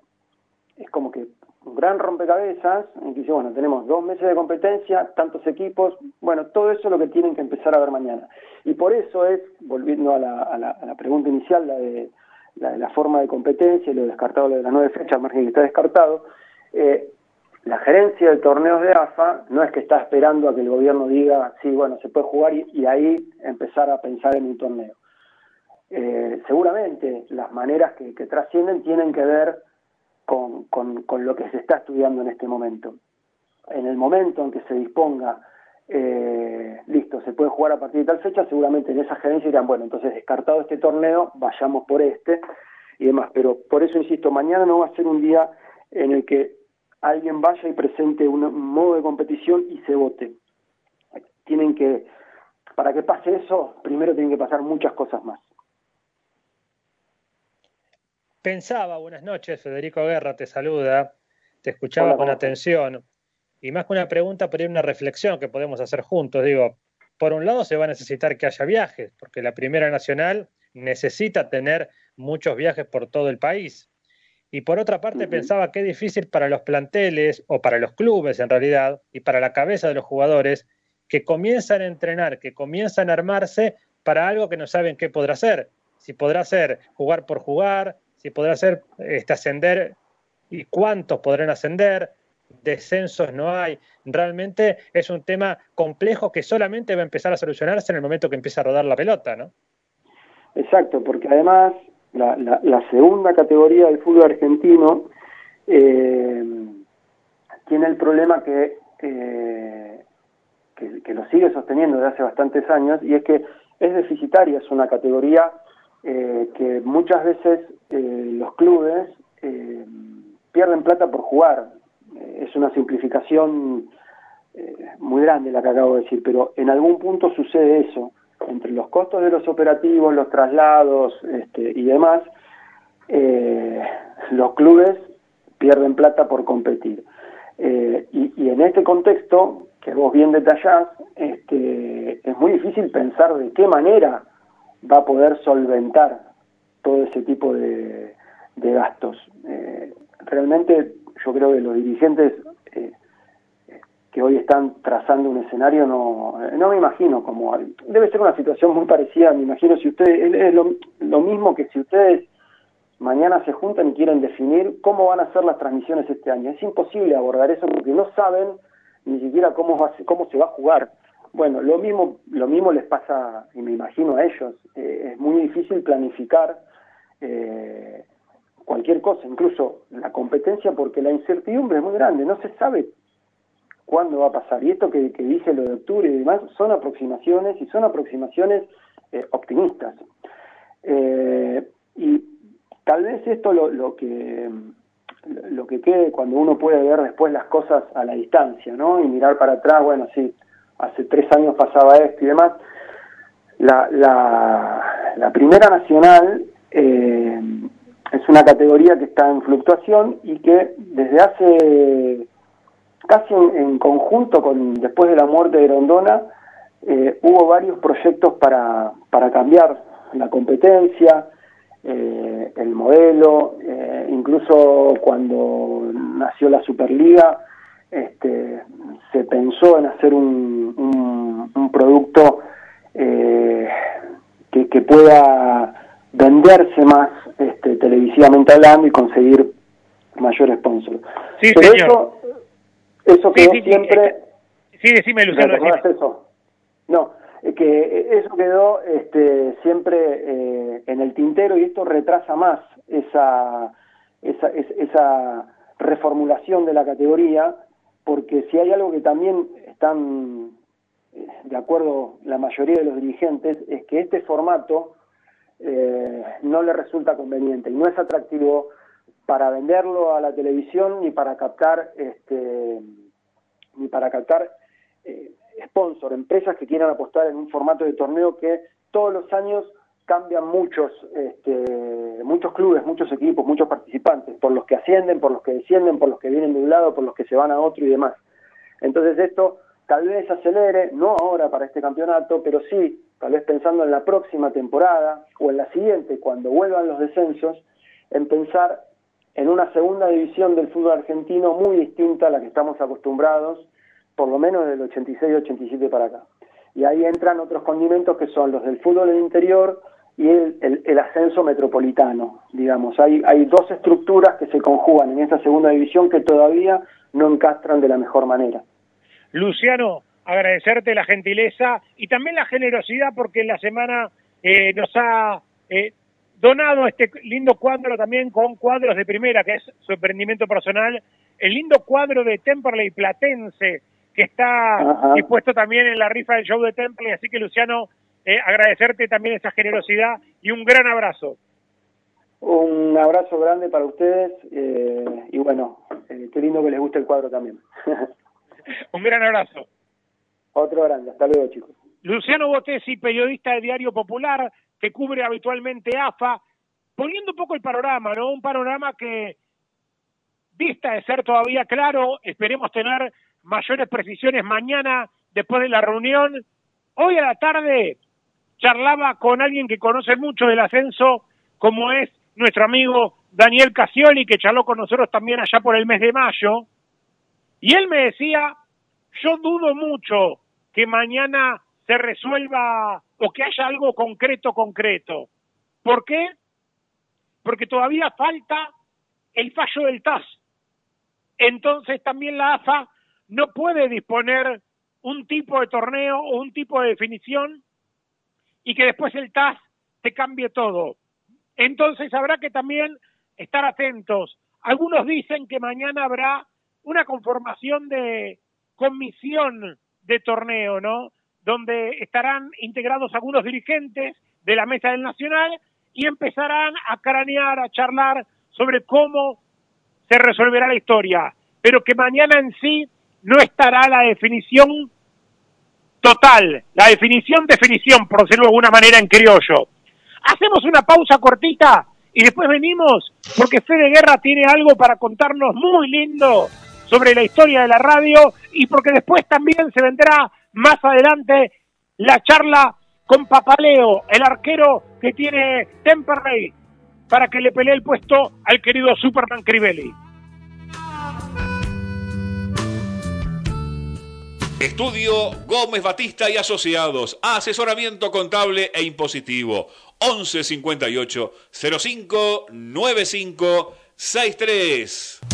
es como que un gran rompecabezas, en que dice, bueno, tenemos dos meses de competencia, tantos equipos, bueno, todo eso es lo que tienen que empezar a ver mañana. Y por eso es, volviendo a la, a la, a la pregunta inicial, la de la, la forma de competencia y lo descartado de las nueve fechas, margen que está descartado, eh, la gerencia de torneos de AFA no es que está esperando a que el gobierno diga, sí, bueno, se puede jugar y, ahí empezar a pensar en un torneo. Eh, seguramente las maneras que, trascienden tienen que ver con, con lo que se está estudiando en este momento. En el momento en que se disponga eh, listo, se puede jugar a partir de tal fecha, seguramente en esa gerencia dirán, bueno, entonces descartado este torneo, vayamos por este y demás. Pero por eso insisto, mañana no va a ser un día en el que alguien vaya y presente un, modo de competición y se vote. Tienen que, para que pase eso, primero tienen que pasar muchas cosas más. Pensaba, buenas noches, Federico Guerra te saluda, te escuchaba Hola, con atención y más que una pregunta, pero una reflexión que podemos hacer juntos. Digo, por un lado se va a necesitar que haya viajes, porque la Primera Nacional necesita tener muchos viajes por todo el país. Y por otra parte uh -huh. pensaba que es difícil para los planteles o para los clubes en realidad y para la cabeza de los jugadores que comienzan a entrenar, que comienzan a armarse para algo que no saben qué podrá ser. Si podrá ser jugar por jugar, si podrá ser este, ascender y cuántos podrán ascender, descensos no hay. Realmente es un tema complejo que solamente va a empezar a solucionarse en el momento que empieza a rodar la pelota, ¿no? Exacto, porque además la, la, la segunda categoría del fútbol argentino eh, tiene el problema que, eh, que, que, lo sigue sosteniendo desde hace bastantes años y es que es deficitaria, es una categoría eh, que muchas veces los clubes pierden plata por jugar, es una simplificación eh, muy grande la que acabo de decir, pero en algún punto sucede eso, entre los costos de los operativos, los traslados este, y demás, eh, los clubes pierden plata por competir. Eh, y, en este contexto, que vos bien detallás, este, es muy difícil pensar de qué manera va a poder solventar todo ese tipo de, de gastos. Eh, realmente yo creo que los dirigentes eh, que hoy están trazando un escenario no, no me imagino como debe ser una situación muy parecida me imagino si ustedes es lo, lo mismo que si ustedes mañana se juntan y quieren definir cómo van a ser las transmisiones este año. Es imposible abordar eso porque no saben ni siquiera cómo va, cómo se va a jugar. Bueno lo mismo lo mismo les pasa y me imagino a ellos eh, es muy difícil planificar eh, cualquier cosa, incluso la competencia, porque la incertidumbre es muy grande, no se sabe cuándo va a pasar. Y esto que, que dice lo de octubre y demás son aproximaciones y son aproximaciones eh, optimistas. Eh, y tal vez esto lo, lo que lo que quede cuando uno puede ver después las cosas a la distancia, ¿no? Y mirar para atrás, bueno, sí, hace tres años pasaba esto y demás. La, la, la primera nacional eh, es una categoría que está en fluctuación y que desde hace casi en, conjunto con después de la muerte de Rondona eh, hubo varios proyectos para, para cambiar la competencia, eh, el modelo, eh, incluso cuando nació la Superliga, este, se pensó en hacer un, un, producto que pueda venderse más este, televisivamente hablando y conseguir mayor sponsor. Sí, Pero señor. eso, eso quedó sí, sí, siempre... Sí, decime, Luciano, ¿Recordás decime. eso? No, que eso quedó este, siempre eh, en el tintero y esto retrasa más esa, esa, es- esa reformulación de la categoría, porque si hay algo que también están eh, de acuerdo la mayoría de los dirigentes, es que este formato eh, no le resulta conveniente y no es atractivo para venderlo a la televisión ni para captar este ni para captar eh, sponsor, empresas que quieran apostar en un formato de torneo que todos los años cambian muchos este, muchos clubes, muchos equipos, muchos participantes, por los que ascienden, por los que descienden, por los que vienen de un lado, por los que se van a otro y demás. Entonces esto tal vez acelere, no ahora para este campeonato, pero sí, tal vez pensando en la próxima temporada o en la siguiente, cuando vuelvan los descensos, en pensar en una segunda división del fútbol argentino muy distinta a la que estamos acostumbrados, por lo menos del 86-87 para acá. Y ahí entran otros condimentos que son los del fútbol en interior y el, el- el ascenso metropolitano, digamos. Hay, hay dos estructuras que se conjugan en esta segunda división que todavía no encastran de la mejor manera. Luciano, agradecerte la gentileza y también la generosidad porque en la semana eh, nos ha eh, donado este lindo cuadro también con cuadros de primera, que es su emprendimiento personal, el lindo cuadro de Temperley Platense, que está Ajá. dispuesto también en la rifa del show de Temperley. Así que, Luciano, eh, agradecerte también esa generosidad y un gran abrazo. Un abrazo grande para ustedes eh, y bueno, eh, qué lindo que les guste el cuadro también. Un gran abrazo. Otro grande, hasta luego chicos. Luciano Botesi, periodista de Diario Popular, que cubre habitualmente AFA, poniendo un poco el panorama, ¿no? Un panorama que vista de ser todavía claro, esperemos tener mayores precisiones mañana después de la reunión. Hoy a la tarde charlaba con alguien que conoce mucho del ascenso, como es nuestro amigo Daniel Casioli, que charló con nosotros también allá por el mes de mayo. Y él me decía, yo dudo mucho que mañana se resuelva o que haya algo concreto, concreto. ¿Por qué? Porque todavía falta el fallo del TAS. Entonces también la AFA no puede disponer un tipo de torneo o un tipo de definición y que después el TAS te cambie todo. Entonces habrá que también estar atentos. Algunos dicen que mañana habrá una conformación de comisión de torneo, ¿no? Donde estarán integrados algunos dirigentes de la mesa del Nacional y empezarán a cranear, a charlar sobre cómo se resolverá la historia. Pero que mañana en sí no estará la definición total, la definición, definición, por decirlo de alguna manera en criollo. Hacemos una pausa cortita y después venimos porque Fede Guerra tiene algo para contarnos muy lindo sobre la historia de la radio y porque después también se vendrá Más adelante, la charla con Papaleo, el arquero que tiene Temperley, para que le pelee el puesto al querido Superman Crivelli. Estudio Gómez Batista y Asociados. Asesoramiento contable e impositivo. 11 58 05 95 63.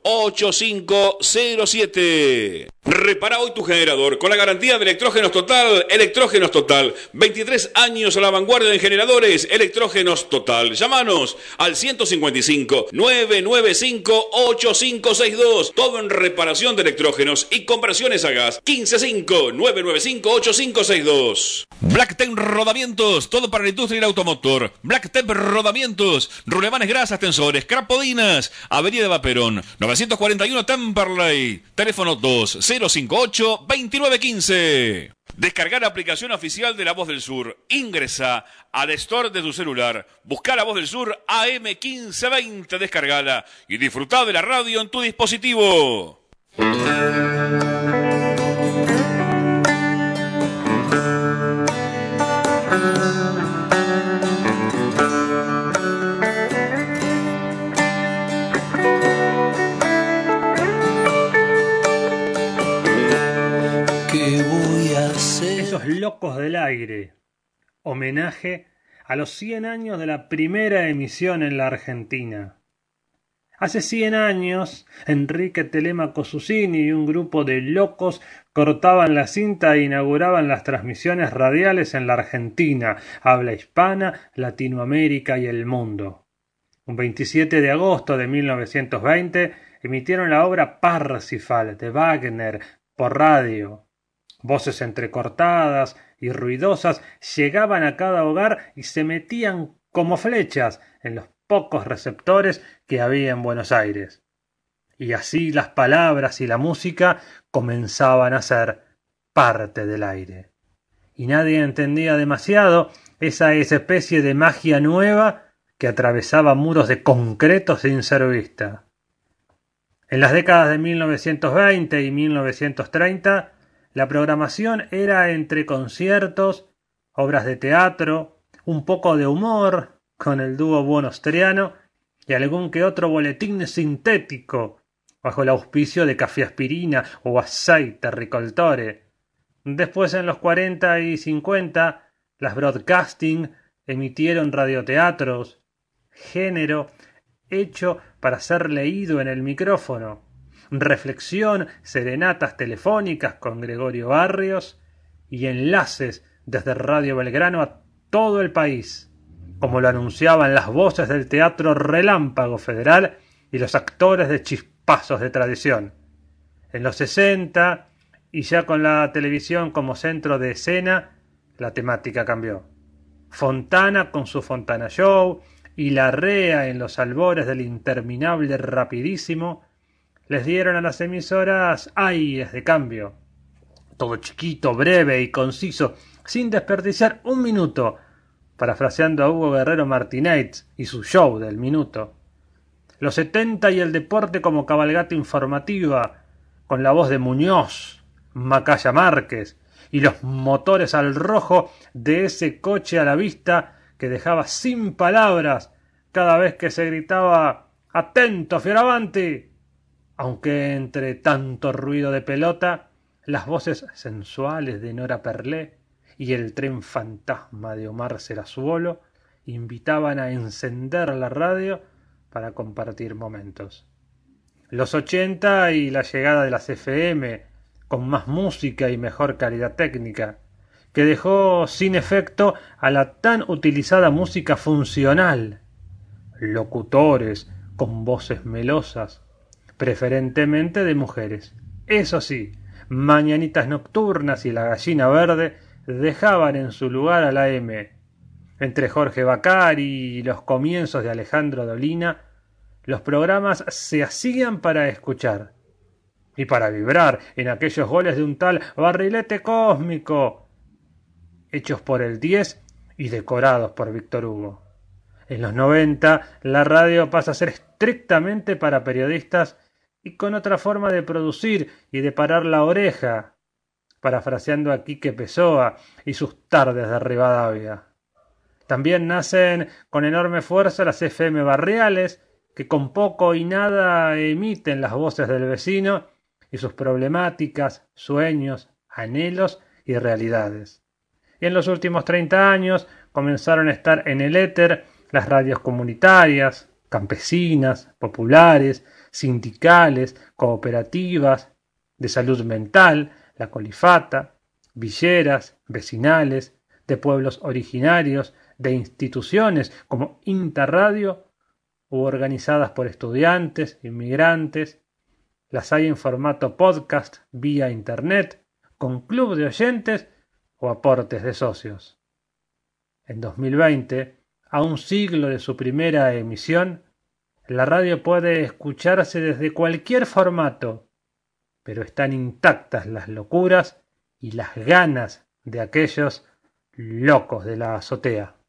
8507. Repara hoy tu generador con la garantía de Electrógenos Total. Electrógenos Total. 23 años a la vanguardia en generadores. Electrógenos Total. Llámanos al 155 995 8562. Todo en reparación de electrógenos y conversiones a gas. 155 995 8562. Blacktep Rodamientos. Todo para la industria y el automotor. Blacktep Rodamientos. Rulemanes grasas, tensores, crapodinas. Avenida de Vaperón. 941 Temperley. Teléfono 2058-2915. Descargar la aplicación oficial de La Voz del Sur. Ingresa al store de tu celular. Busca La Voz del Sur AM1520. Descargala y disfruta de la radio en tu dispositivo. Locos del aire. Homenaje a los 100 años de la primera emisión en la Argentina. Hace 100 años, Enrique Telemaco Susini y un grupo de locos cortaban la cinta e inauguraban las transmisiones radiales en la Argentina, habla hispana, Latinoamérica y el mundo. Un 27 de agosto de 1920 emitieron la obra Parsifal de Wagner por radio. Voces entrecortadas y ruidosas llegaban a cada hogar y se metían como flechas en los pocos receptores que había en Buenos Aires. Y así las palabras y la música comenzaban a ser parte del aire. Y nadie entendía demasiado esa especie de magia nueva que atravesaba muros de concreto sin ser vista. En las décadas de 1920 y 1930 la programación era entre conciertos, obras de teatro, un poco de humor con el dúo buonostriano y algún que otro boletín sintético bajo el auspicio de café aspirina o aceite ricoltore. Después en los 40 y 50 las broadcasting emitieron radioteatros, género hecho para ser leído en el micrófono reflexión, serenatas telefónicas con Gregorio Barrios y enlaces desde Radio Belgrano a todo el país, como lo anunciaban las voces del Teatro Relámpago Federal y los actores de chispazos de tradición. En los 60, y ya con la televisión como centro de escena, la temática cambió. Fontana con su Fontana Show y la Rea en los albores del interminable rapidísimo les dieron a las emisoras aires de cambio. Todo chiquito, breve y conciso, sin desperdiciar un minuto, parafraseando a Hugo Guerrero Martínez y su show del minuto. Los setenta y el deporte como cabalgata informativa, con la voz de Muñoz, Macaya Márquez, y los motores al rojo de ese coche a la vista que dejaba sin palabras cada vez que se gritaba Atento, Fioravanti aunque entre tanto ruido de pelota, las voces sensuales de Nora Perlé y el tren fantasma de Omar Serazuolo invitaban a encender la radio para compartir momentos. Los ochenta y la llegada de las FM, con más música y mejor calidad técnica, que dejó sin efecto a la tan utilizada música funcional. Locutores con voces melosas, preferentemente de mujeres. Eso sí, Mañanitas Nocturnas y La Gallina Verde dejaban en su lugar a la M. Entre Jorge Bacari y los comienzos de Alejandro Dolina, los programas se hacían para escuchar y para vibrar en aquellos goles de un tal barrilete cósmico, hechos por el 10 y decorados por Víctor Hugo. En los 90 la radio pasa a ser estrictamente para periodistas y con otra forma de producir y de parar la oreja, parafraseando a Quique Pessoa y sus tardes de Rivadavia. También nacen con enorme fuerza las FM barriales, que con poco y nada emiten las voces del vecino y sus problemáticas, sueños, anhelos y realidades. Y en los últimos 30 años comenzaron a estar en el éter las radios comunitarias, campesinas, populares, sindicales, cooperativas, de salud mental, la colifata, villeras, vecinales, de pueblos originarios, de instituciones como Interradio u organizadas por estudiantes, inmigrantes. Las hay en formato podcast vía Internet, con club de oyentes o aportes de socios. En 2020, a un siglo de su primera emisión, la radio puede escucharse desde cualquier formato, pero están intactas las locuras y las ganas de aquellos locos de la azotea.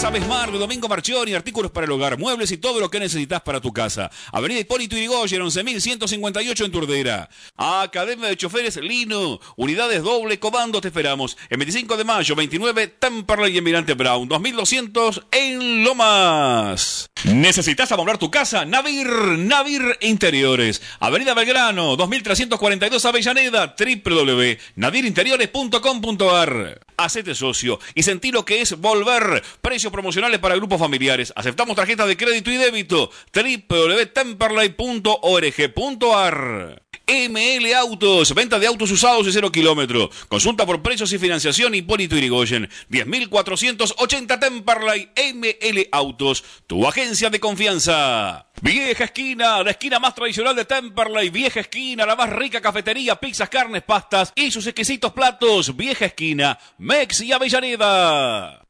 Casa Besmar de Domingo Marchioni, artículos para el hogar, muebles y todo lo que necesitas para tu casa. Avenida Hipólito Yrigoyen, 11.158 en Turdera. Academia de Choferes Lino, unidades doble comando te esperamos. El 25 de mayo, 29, Temperley y Emirante Brown, 2200 en Lomas. ¿Necesitas amoblar tu casa? Navir, Navir Interiores. Avenida Belgrano, 2342 Avellaneda, www.navirinteriores.com.ar. Hacete socio y sentí lo que es volver. Promocionales para grupos familiares. Aceptamos tarjetas de crédito y débito. www.temperley.org.ar ML Autos, venta de autos usados de cero kilómetro. Consulta por precios y financiación Hipólito Irigoyen. 10.480 Temperley ML Autos, tu agencia de confianza. Vieja Esquina, la esquina más tradicional de Temperley. Vieja Esquina, la más rica cafetería, pizzas, carnes, pastas y sus exquisitos platos. Vieja Esquina, Mex y Avellaneda.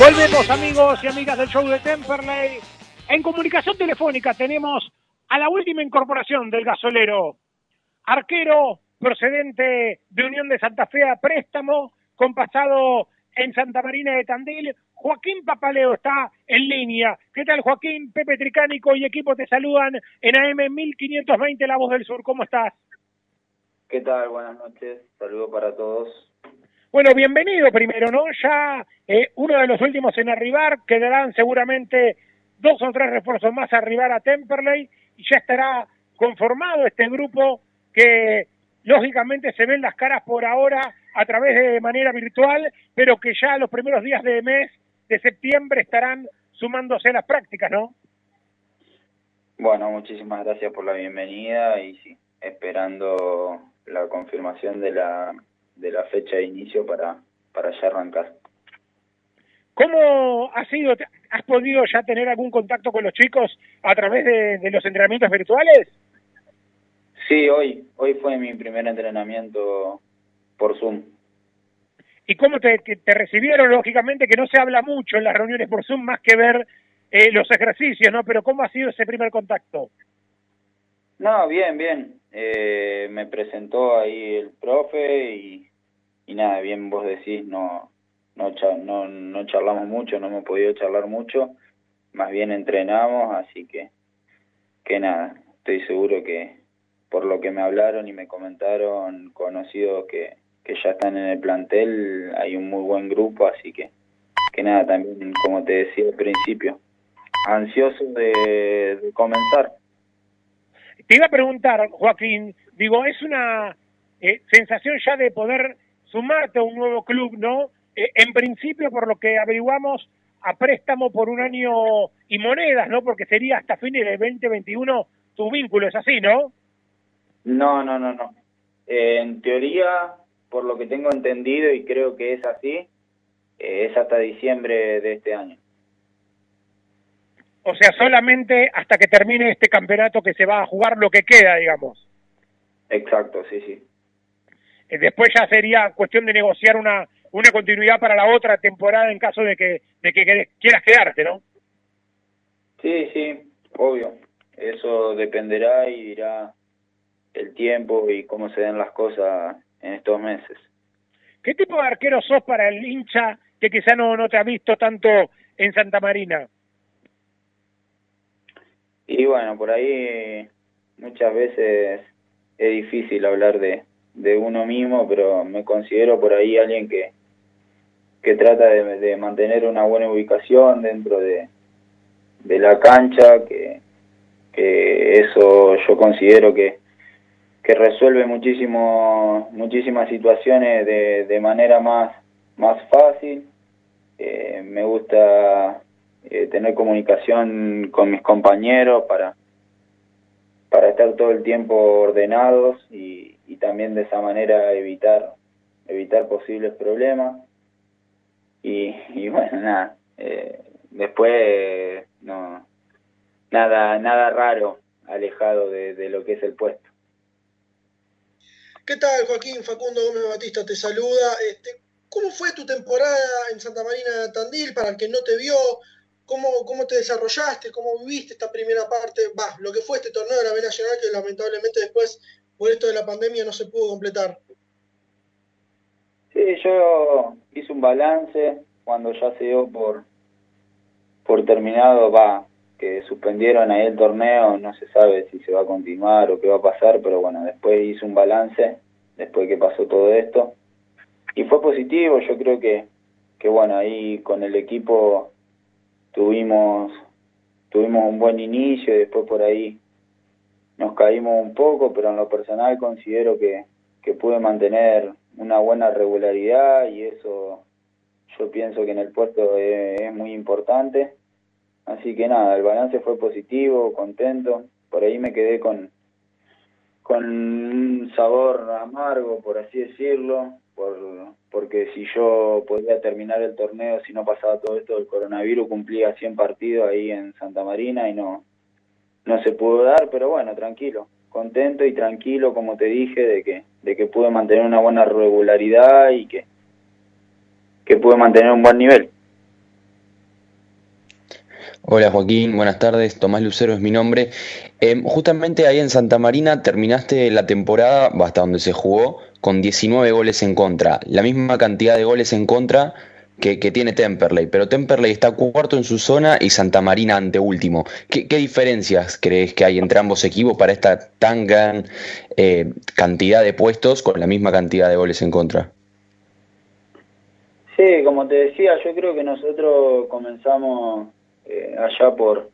Volvemos amigos y amigas del show de Temperley. En comunicación telefónica tenemos a la última incorporación del gasolero. Arquero procedente de Unión de Santa Fe a préstamo, con pasado en Santa Marina de Tandil. Joaquín Papaleo está en línea. ¿Qué tal Joaquín? Pepe Tricánico y equipo te saludan en AM 1520 La Voz del Sur. ¿Cómo estás? ¿Qué tal? Buenas noches. Saludo para todos. Bueno, bienvenido primero, ¿no? Ya eh, uno de los últimos en arribar, quedarán seguramente dos o tres refuerzos más a arribar a Temperley y ya estará conformado este grupo que lógicamente se ven las caras por ahora a través de manera virtual, pero que ya los primeros días de mes de septiembre estarán sumándose a las prácticas, ¿no? Bueno, muchísimas gracias por la bienvenida y sí, esperando la confirmación de la de la fecha de inicio para, para ya arrancar. ¿Cómo ha sido? ¿has podido ya tener algún contacto con los chicos a través de, de los entrenamientos virtuales? Sí, hoy, hoy fue mi primer entrenamiento por Zoom. ¿Y cómo te, que te recibieron? Lógicamente que no se habla mucho en las reuniones por Zoom más que ver eh, los ejercicios, ¿no? Pero ¿cómo ha sido ese primer contacto? No, bien, bien. Eh, me presentó ahí el profe y, y nada, bien vos decís, no, no, no, no charlamos mucho, no hemos podido charlar mucho, más bien entrenamos, así que, que nada, estoy seguro que por lo que me hablaron y me comentaron conocidos que, que ya están en el plantel, hay un muy buen grupo, así que, que nada, también como te decía al principio, ansioso de, de comenzar. Te iba a preguntar, Joaquín, digo, es una eh, sensación ya de poder sumarte a un nuevo club, ¿no? Eh, en principio, por lo que averiguamos, a préstamo por un año y monedas, ¿no? Porque sería hasta fines del 2021 tu vínculo, es así, ¿no? No, no, no, no. Eh, en teoría, por lo que tengo entendido y creo que es así, eh, es hasta diciembre de este año. O sea, solamente hasta que termine este campeonato que se va a jugar lo que queda, digamos. Exacto, sí, sí. Eh, después ya sería cuestión de negociar una una continuidad para la otra temporada en caso de que de que quieras quedarte, ¿no? Sí, sí, obvio. Eso dependerá y dirá el tiempo y cómo se den las cosas en estos meses. ¿Qué tipo de arquero sos para el hincha que quizá no, no te ha visto tanto en Santa Marina? Y bueno, por ahí muchas veces es difícil hablar de, de uno mismo, pero me considero por ahí alguien que, que trata de, de mantener una buena ubicación dentro de, de la cancha, que, que eso yo considero que, que resuelve muchísimo, muchísimas situaciones de, de manera más, más fácil. Eh, me gusta eh, tener comunicación con mis compañeros para, para estar todo el tiempo ordenados y, y también de esa manera evitar, evitar posibles problemas. Y, y bueno, nada, eh, después no, nada, nada raro alejado de, de lo que es el puesto. ¿Qué tal, Joaquín? Facundo Gómez Batista te saluda. Este, ¿Cómo fue tu temporada en Santa Marina de Tandil? Para el que no te vio, ¿cómo, cómo te desarrollaste? ¿Cómo viviste esta primera parte? Va, lo que fue este torneo de la B Nacional que lamentablemente después, por esto de la pandemia, no se pudo completar. Sí, yo hice un balance cuando ya se dio por, por terminado, va, que suspendieron ahí el torneo, no se sabe si se va a continuar o qué va a pasar, pero bueno, después hice un balance, después que pasó todo esto, y fue positivo, yo creo que, que bueno, ahí con el equipo tuvimos, tuvimos un buen inicio y después por ahí nos caímos un poco, pero en lo personal considero que, que pude mantener una buena regularidad y eso yo pienso que en el puesto es, muy importante. Así que nada, el balance fue positivo, contento. Por ahí me quedé con, con un sabor amargo, por así decirlo, por, porque si yo podía terminar el torneo, si no pasaba todo esto del coronavirus, cumplía 100 partidos ahí en Santa Marina y no, no se pudo dar, pero bueno, tranquilo, contento y tranquilo, como te dije, de que, de que pude mantener una buena regularidad y que, que pude mantener un buen nivel. Hola Joaquín, buenas tardes. Tomás Lucero es mi nombre. Eh, justamente ahí en Santa Marina terminaste la temporada, hasta donde se jugó, con 19 goles en contra. La misma cantidad de goles en contra que, tiene Temperley. Pero Temperley está cuarto en su zona y Santa Marina anteúltimo. ¿Qué, qué diferencias crees que hay entre ambos equipos para esta tan gran eh, cantidad de puestos con la misma cantidad de goles en contra? Sí, como te decía, yo creo que nosotros comenzamos eh, allá por,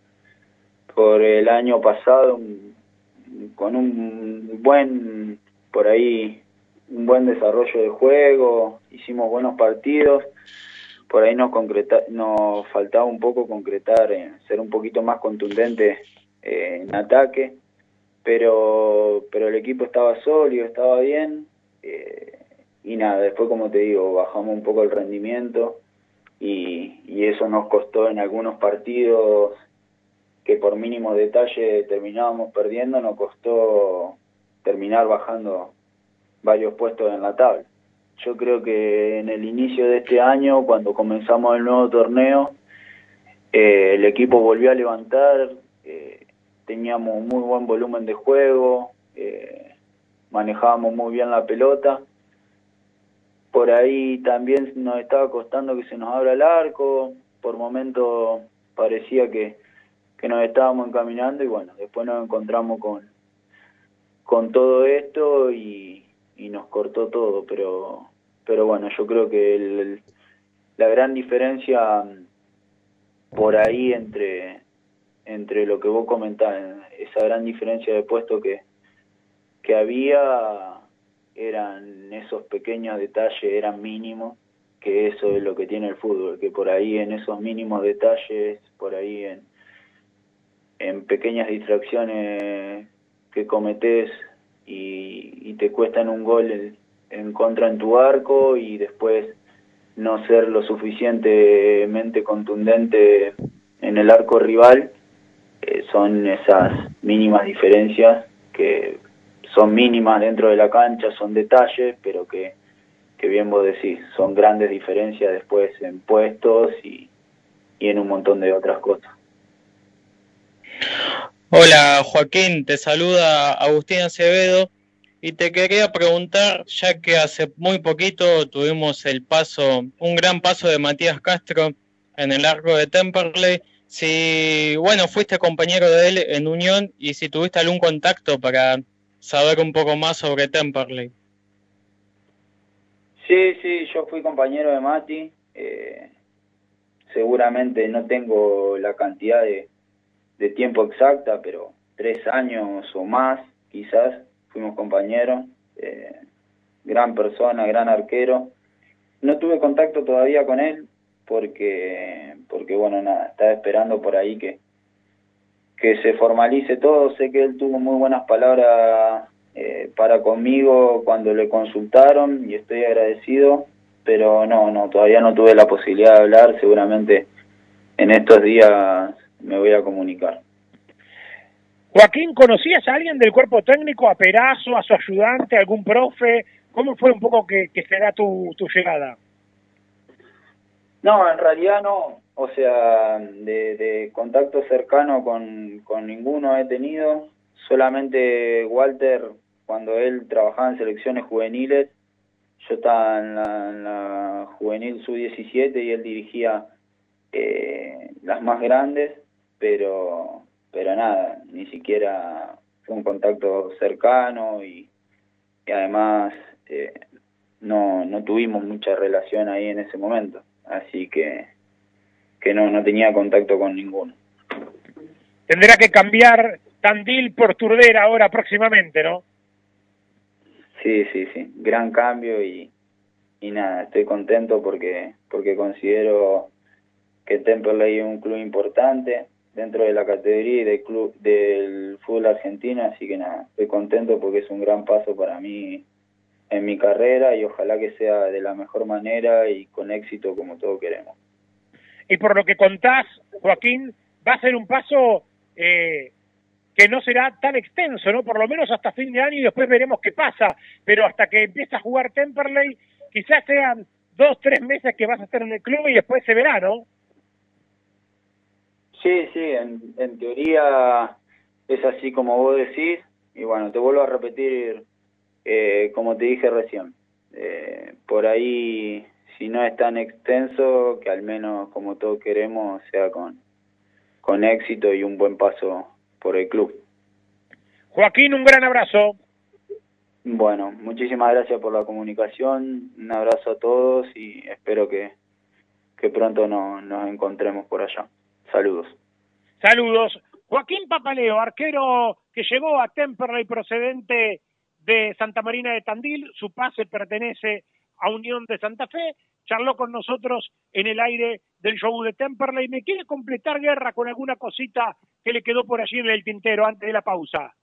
por el año pasado con un buen, por ahí, un buen desarrollo de juego, hicimos buenos partidos, por ahí nos, concreta, nos faltaba un poco concretar, eh, ser un poquito más contundente eh, en ataque, pero, pero el equipo estaba sólido, estaba bien, eh, y nada, después como te digo, bajamos un poco el rendimiento y, y eso nos costó en algunos partidos que por mínimo detalle terminábamos perdiendo, nos costó terminar bajando varios puestos en la tabla. Yo creo que en el inicio de este año, cuando comenzamos el nuevo torneo, eh, el equipo volvió a levantar, eh, teníamos muy buen volumen de juego, eh, manejábamos muy bien la pelota. Por ahí también nos estaba costando que se nos abra el arco, por momentos parecía que, que nos estábamos encaminando y bueno, después nos encontramos con, con todo esto y, y nos cortó todo, pero pero bueno, yo creo que el, la gran diferencia por ahí entre entre lo que vos comentás, esa gran diferencia de puesto que, que había eran esos pequeños detalles, eran mínimos, que eso es lo que tiene el fútbol, que por ahí en esos mínimos detalles, por ahí en, en pequeñas distracciones que cometés y, y te cuestan un gol en contra en tu arco y después no ser lo suficientemente contundente en el arco rival, eh, son esas mínimas diferencias que son mínimas dentro de la cancha, son detalles, pero que, que bien vos decís, son grandes diferencias después en puestos y, y en un montón de otras cosas. Hola Joaquín, te saluda Agustín Acevedo y te quería preguntar, ya que hace muy poquito tuvimos el paso, un gran paso de Matías Castro en el arco de Temperley, si, bueno, fuiste compañero de él en Unión y si tuviste algún contacto para saber un poco más sobre Temperley. Sí, sí, yo fui compañero de Mati. Eh, seguramente no tengo la cantidad de, de tiempo exacta, pero tres años o más, quizás, fuimos compañeros. Eh, gran persona, gran arquero. No tuve contacto todavía con él porque, porque bueno, nada, estaba esperando por ahí que, que se formalice todo. Sé que él tuvo muy buenas palabras eh, para conmigo cuando le consultaron y estoy agradecido, pero no, no, todavía no tuve la posibilidad de hablar. Seguramente en estos días me voy a comunicar. Joaquín, ¿conocías a alguien del cuerpo técnico, a Perazo, a su ayudante, a algún profe? ¿Cómo fue un poco que, que se da tu, tu llegada? No, en realidad no. O sea, de, de contacto cercano con, con ninguno he tenido. Solamente Walter, cuando él trabajaba en selecciones juveniles, yo estaba en la, en la juvenil sub-17 y él dirigía eh, las más grandes, pero pero nada, ni siquiera fue un contacto cercano y, y además eh, no, no tuvimos mucha relación ahí en ese momento, así que, que no, no tenía contacto con ninguno. Tendrá que cambiar Tandil por Turdera ahora próximamente, ¿no? Sí, sí, sí, gran cambio y, y nada, estoy contento porque, porque considero que Temperley es un club importante, dentro de la categoría y del club del fútbol argentino, así que nada, estoy contento porque es un gran paso para mí en mi carrera y ojalá que sea de la mejor manera y con éxito como todos queremos. Y por lo que contás, Joaquín, va a ser un paso eh, que no será tan extenso, ¿no? Por lo menos hasta fin de año y después veremos qué pasa, pero hasta que empiece a jugar Temperley, quizás sean dos, tres meses que vas a estar en el club y después se verá, ¿no? Sí, sí, en, en teoría es así como vos decís. Y bueno, te vuelvo a repetir, eh, como te dije recién, eh, por ahí, si no es tan extenso, que al menos como todos queremos, sea con, con éxito y un buen paso por el club. Joaquín, un gran abrazo. Bueno, muchísimas gracias por la comunicación, un abrazo a todos y espero que, que pronto no, nos encontremos por allá. Saludos. Saludos. Joaquín Papaleo, arquero que llegó a Temperley procedente de Santa Marina de Tandil, su pase pertenece a Unión de Santa Fe, charló con nosotros en el aire del show de Temperley. ¿Me quiere completar guerra con alguna cosita que le quedó por allí en el tintero antes de la pausa?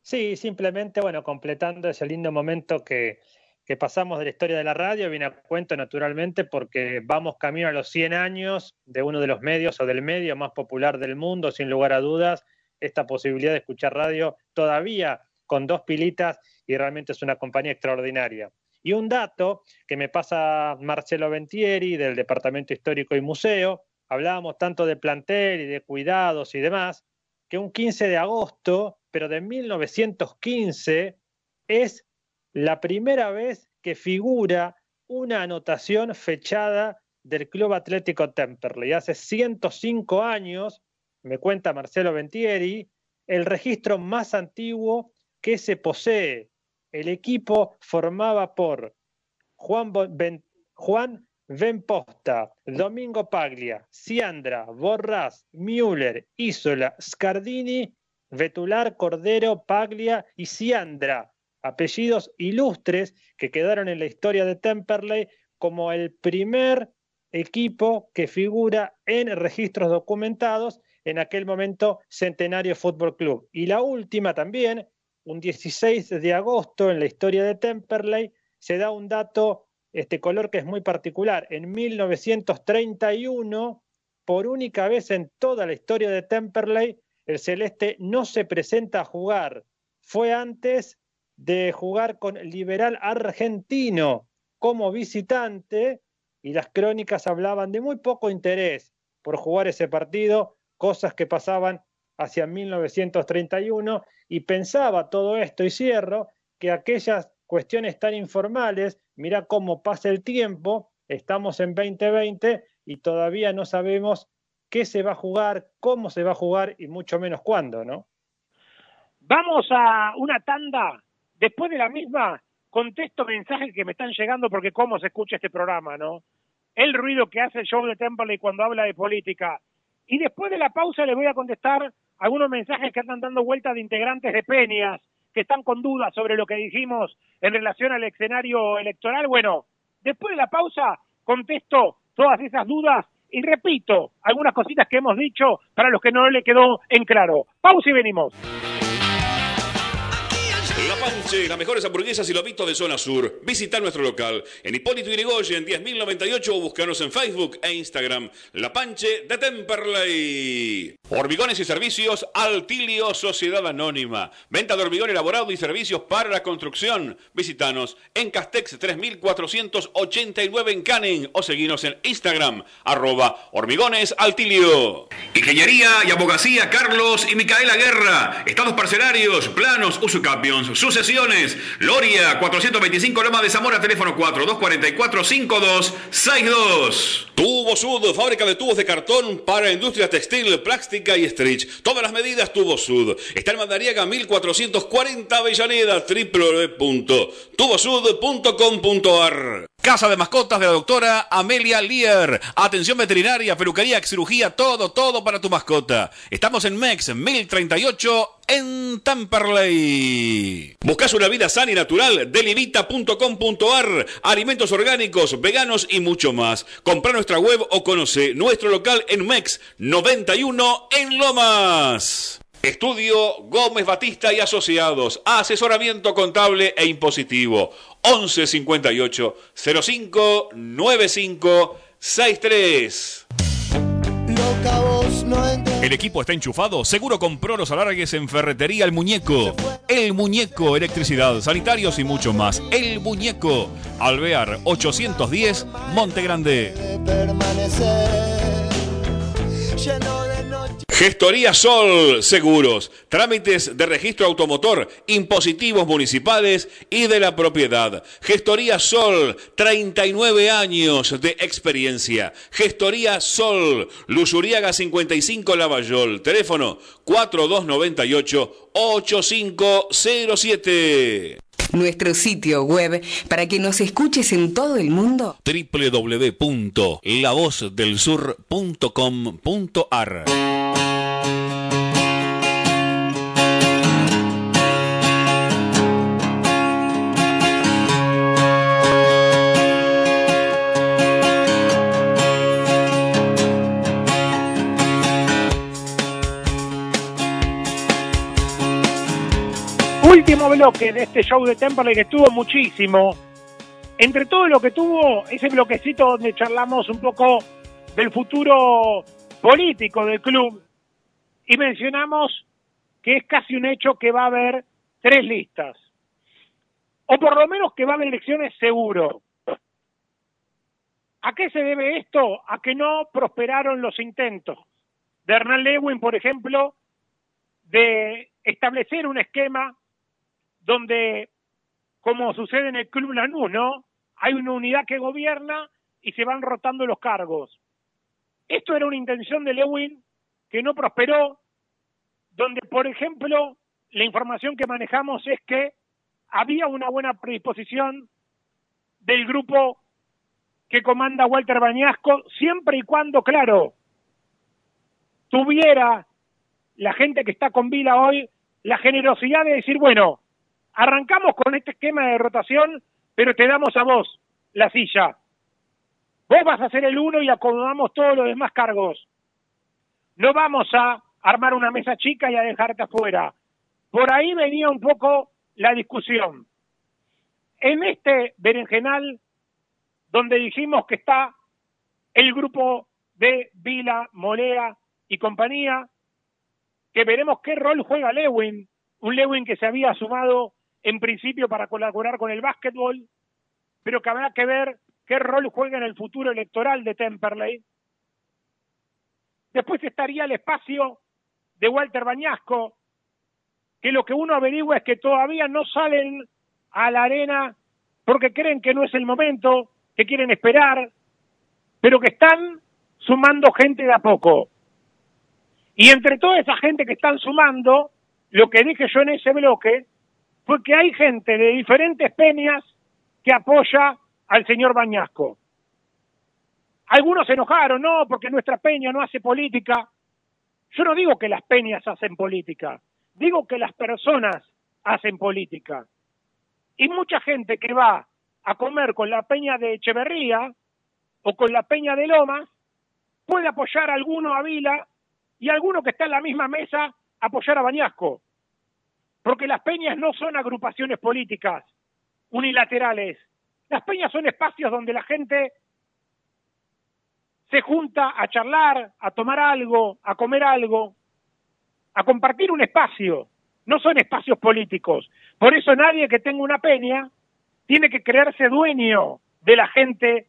Sí, simplemente, bueno, completando ese lindo momento que, que pasamos de la historia de la radio viene a cuento naturalmente porque vamos camino a los 100 años de uno de los medios o del medio más popular del mundo, sin lugar a dudas, esta posibilidad de escuchar radio todavía con dos pilitas y realmente es una compañía extraordinaria. Y un dato que me pasa Marcelo Ventieri del Departamento Histórico y Museo, hablábamos tanto de plantel y de cuidados y demás, que un 15 de agosto, pero de 1915, es la primera vez que figura una anotación fechada del Club Atlético Temperley. Hace 105 años, me cuenta Marcelo Ventieri, el registro más antiguo que se posee. El equipo formaba por Juan, ben, Benposta, Domingo Paglia, Ciandra, Borras, Müller, Isola, Scardini, Vetular, Cordero, Paglia y Ciandra apellidos ilustres que quedaron en la historia de Temperley como el primer equipo que figura en registros documentados en aquel momento Centenario Fútbol Club. Y la última también, un 16 de agosto en la historia de Temperley, se da un dato, este color que es muy particular. En 1931, por única vez en toda la historia de Temperley, el Celeste no se presenta a jugar. Fue antes de jugar con Liberal Argentino como visitante y las crónicas hablaban de muy poco interés por jugar ese partido, cosas que pasaban hacia 1931 y pensaba todo esto y cierro que aquellas cuestiones tan informales, mira cómo pasa el tiempo, estamos en 2020 y todavía no sabemos qué se va a jugar, cómo se va a jugar y mucho menos cuándo, ¿no? Vamos a una tanda Después de la misma, contesto mensajes que me están llegando porque cómo se escucha este programa, ¿no? El ruido que hace show de Temple cuando habla de política. Y después de la pausa le voy a contestar algunos mensajes que andan dando vueltas de integrantes de Peñas que están con dudas sobre lo que dijimos en relación al escenario electoral. Bueno, después de la pausa contesto todas esas dudas y repito algunas cositas que hemos dicho para los que no le quedó en claro. Pausa y venimos. La Panche, las mejores hamburguesas y lobitos de zona sur. Visita nuestro local en Hipólito Yrigoyen 10.098 o búscanos en Facebook e Instagram. La Panche de Temperley. Hormigones y servicios Altilio Sociedad Anónima. Venta de hormigón elaborado y servicios para la construcción. Visítanos en Castex 3489 en Canning o seguinos en Instagram arroba hormigones altilio. Ingeniería y abogacía Carlos y Micaela Guerra. Estados parcelarios, planos, usucapions, sucesiones. Loria 425 Loma de Zamora, teléfono 4242-5262. Tubo Sud, fábrica de tubos de cartón para industria textil, plástica y stretch. Todas las medidas Tubo Sud. Está en Mandariaga 1440 Avellaneda, www.tubosud.com.ar. Casa de mascotas de la doctora Amelia Lear. Atención veterinaria, peluquería, cirugía, todo, todo para tu mascota. Estamos en MEX 1038 en Tamperley. ¿Buscas una vida sana y natural? Delivita.com.ar. Alimentos orgánicos, veganos y mucho más. Compra nuestra web o conoce nuestro local en MEX 91 en Lomas. Estudio Gómez Batista y Asociados. Asesoramiento contable e impositivo. 11 58 05 95 63. El equipo está enchufado. Seguro compró los alargues en Ferretería El Muñeco. El Muñeco, electricidad, sanitarios y mucho más. El Muñeco. Alvear 810, Monte Grande. Gestoría Sol Seguros, trámites de registro automotor, impositivos municipales y de la propiedad. Gestoría Sol, 39 años de experiencia. Gestoría Sol, Lusuriaga 55 Lavallol, teléfono 4298-8507. Nuestro sitio web para que nos escuches en todo el mundo. www.lavozdelsur.com.ar Último bloque de este show de Temperley que estuvo muchísimo. entre todo lo que tuvo ese bloquecito donde charlamos un poco del futuro político del club y mencionamos que es casi un hecho que va a haber tres listas. O por lo menos que va a haber elecciones seguro. ¿A qué se debe esto? A que no prosperaron los intentos de Hernán Lewin, por ejemplo, de establecer un esquema donde, como sucede en el Club Lanús, ¿no? Hay una unidad que gobierna y se van rotando los cargos. Esto era una intención de Lewin que no prosperó, donde, por ejemplo, la información que manejamos es que había una buena predisposición del grupo que comanda Walter Bañasco, siempre y cuando, claro, tuviera la gente que está con Vila hoy la generosidad de decir, bueno, arrancamos con este esquema de rotación, pero te damos a vos la silla. Vos vas a ser el uno y acomodamos todos los demás cargos. No vamos a armar una mesa chica y a dejarte afuera. Por ahí venía un poco la discusión. En este berenjenal, donde dijimos que está el grupo de Vila, Molea y compañía, que veremos qué rol juega Lewin, un Lewin que se había sumado en principio para colaborar con el básquetbol, pero que habrá que ver qué rol juega en el futuro electoral de Temperley. Después estaría el espacio de Walter Bañasco, que lo que uno averigua es que todavía no salen a la arena porque creen que no es el momento, que quieren esperar, pero que están sumando gente de a poco. Y entre toda esa gente que están sumando, lo que dije yo en ese bloque fue que hay gente de diferentes peñas que apoya al señor Bañasco. Algunos se enojaron, no, porque nuestra peña no hace política. Yo no digo que las peñas hacen política, digo que las personas hacen política. Y mucha gente que va a comer con la peña de Echeverría o con la peña de Lomas puede apoyar a alguno a Vila y alguno que está en la misma mesa apoyar a Bañasco. Porque las peñas no son agrupaciones políticas unilaterales. Las peñas son espacios donde la gente se junta a charlar, a tomar algo, a comer algo, a compartir un espacio. No son espacios políticos. Por eso nadie que tenga una peña tiene que creerse dueño de la gente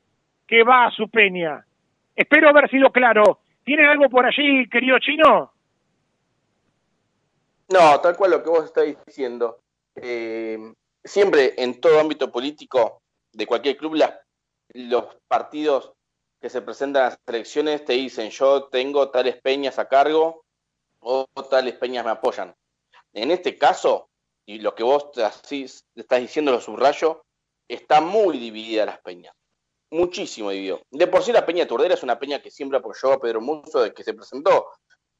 que va a su peña. Espero haber sido claro. ¿Tiene algo por allí, querido chino? No, tal cual lo que vos estáis diciendo. Eh, siempre en todo ámbito político de cualquier club, los partidos que se presentan a las elecciones te dicen yo tengo tales peñas a cargo o tales peñas me apoyan. En este caso, y lo que vos así estás diciendo lo subrayo, está muy dividida las peñas. Muchísimo dividido. De por sí la peña Turdera es una peña que siempre apoyó a Pedro Muso de que se presentó.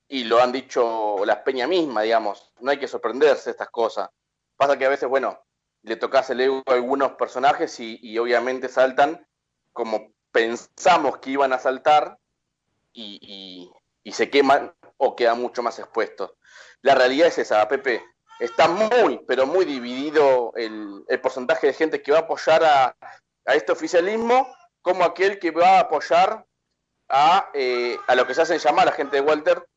Y lo han dicho las peñas mismas, digamos. No hay que sorprenderse de estas cosas. Pasa que a veces, bueno, le tocas el ego a algunos personajes y obviamente saltan como pensamos que iban a saltar y, se queman o quedan mucho más expuestos. La realidad es esa, Pepe. Está muy, pero muy dividido el, porcentaje de gente que va a apoyar a, este oficialismo como aquel que va a apoyar a, eh, a lo que se hacen llamar la gente de Walter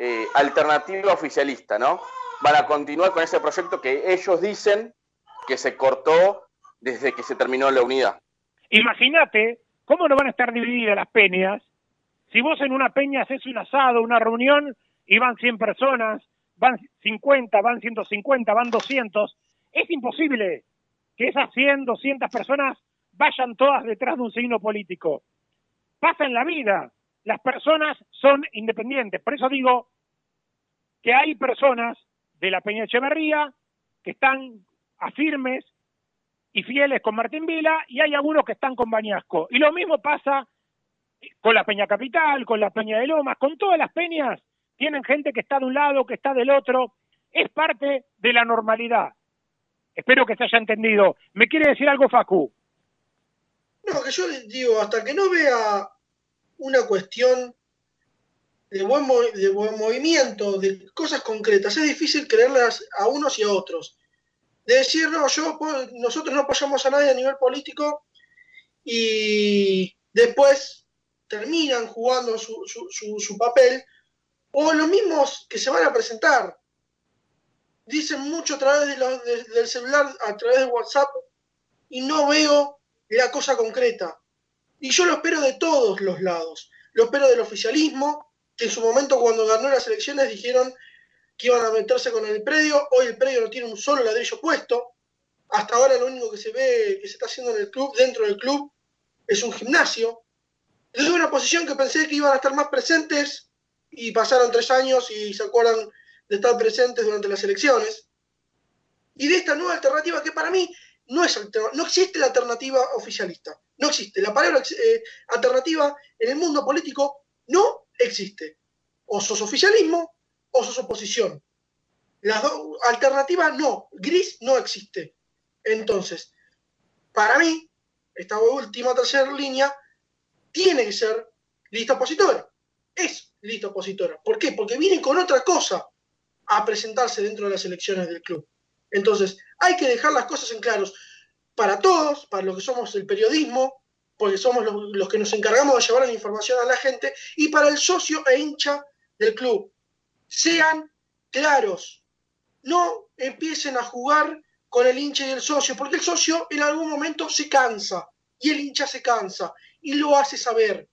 eh, alternativa oficialista, ¿no? Van a continuar con ese proyecto que ellos dicen que se cortó desde que se terminó la unidad. Imagínate ¿Cómo no van a estar divididas las peñas? Si vos en una peña haces un asado, una reunión, y van 100 personas, van 50, van 150, van 200, es imposible que esas 100, 200 personas vayan todas detrás de un signo político. Pasa en la vida. Las personas son independientes. Por eso digo que hay personas de la Peña Echeverría que están afirmes y fieles con Martín Vila y hay algunos que están con Bañasco. Y lo mismo pasa con la Peña Capital, con la Peña de Lomas, con todas las peñas tienen gente que está de un lado, que está del otro. Es parte de la normalidad. Espero que se haya entendido. ¿Me quiere decir algo, Facu? No, que yo digo, hasta que no vea una cuestión de buen, de buen movimiento, de cosas concretas, es difícil creerlas a unos y a otros de decir, no, yo, nosotros no apoyamos a nadie a nivel político y después terminan jugando su, su, su, papel, o los mismos que se van a presentar. Dicen mucho a través de los- de- del celular, a través de WhatsApp, y no veo la cosa concreta. Y yo lo espero de todos los lados. Lo espero del oficialismo, que en su momento cuando ganó las elecciones dijeron que iban a meterse con el predio. Hoy el predio no tiene un solo ladrillo puesto. Hasta ahora lo único que se ve que se está haciendo en el club, dentro del club, es un gimnasio. Desde una posición que pensé que iban a estar más presentes y pasaron tres años y se acuerdan de estar presentes durante las elecciones. Y de esta nueva alternativa que para mí no, existe la alternativa oficialista. No existe. La palabra eh, alternativa en el mundo político no existe. O sos oficialismo o sos oposición. Las dos alternativas no. Gris no existe. Entonces, para mí, esta última tercera línea tiene que ser lista opositora. Es lista opositora. ¿Por qué? Porque viene con otra cosa a presentarse dentro de las elecciones del club. Entonces, hay que dejar las cosas en claros para todos, para los que somos el periodismo, porque somos los, los que nos encargamos de llevar la información a la gente, y para el socio e hincha del club. Sean claros. No empiecen a jugar con el hincha y el socio, porque el socio en algún momento se cansa y el hincha se cansa y lo hace saber.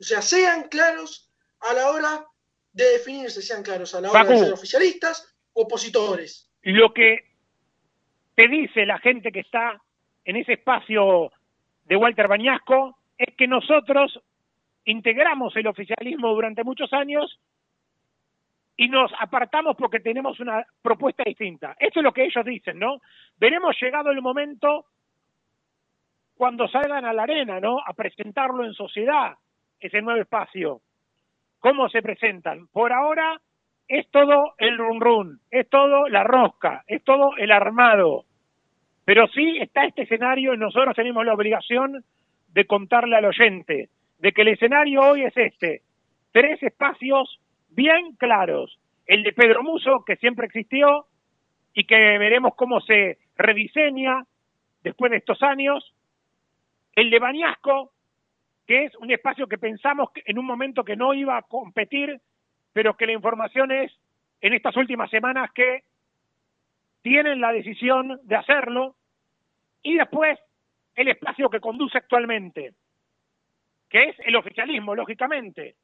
O sea, sean claros a la hora de definirse, sean claros a la hora de ser oficialistas opositores. Lo que te dice la gente que está en ese espacio de Walter Bañasco es que nosotros integramos el oficialismo durante muchos años y nos apartamos porque tenemos una propuesta distinta. Eso es lo que ellos dicen, ¿no? Veremos llegado el momento cuando salgan a la arena, ¿no? A presentarlo en sociedad, ese nuevo espacio. ¿Cómo se presentan? Por ahora es todo el run run, es todo la rosca, es todo el armado. Pero sí está este escenario y nosotros tenemos la obligación de contarle al oyente de que el escenario hoy es este. Tres espacios bien claros. El de Pedro Muso, que siempre existió y que veremos cómo se rediseña después de estos años. El de Bañasco, que es un espacio que pensamos que en un momento que no iba a competir, pero que la información es en estas últimas semanas que tienen la decisión de hacerlo. Y después el espacio que conduce actualmente, que es el oficialismo, lógicamente.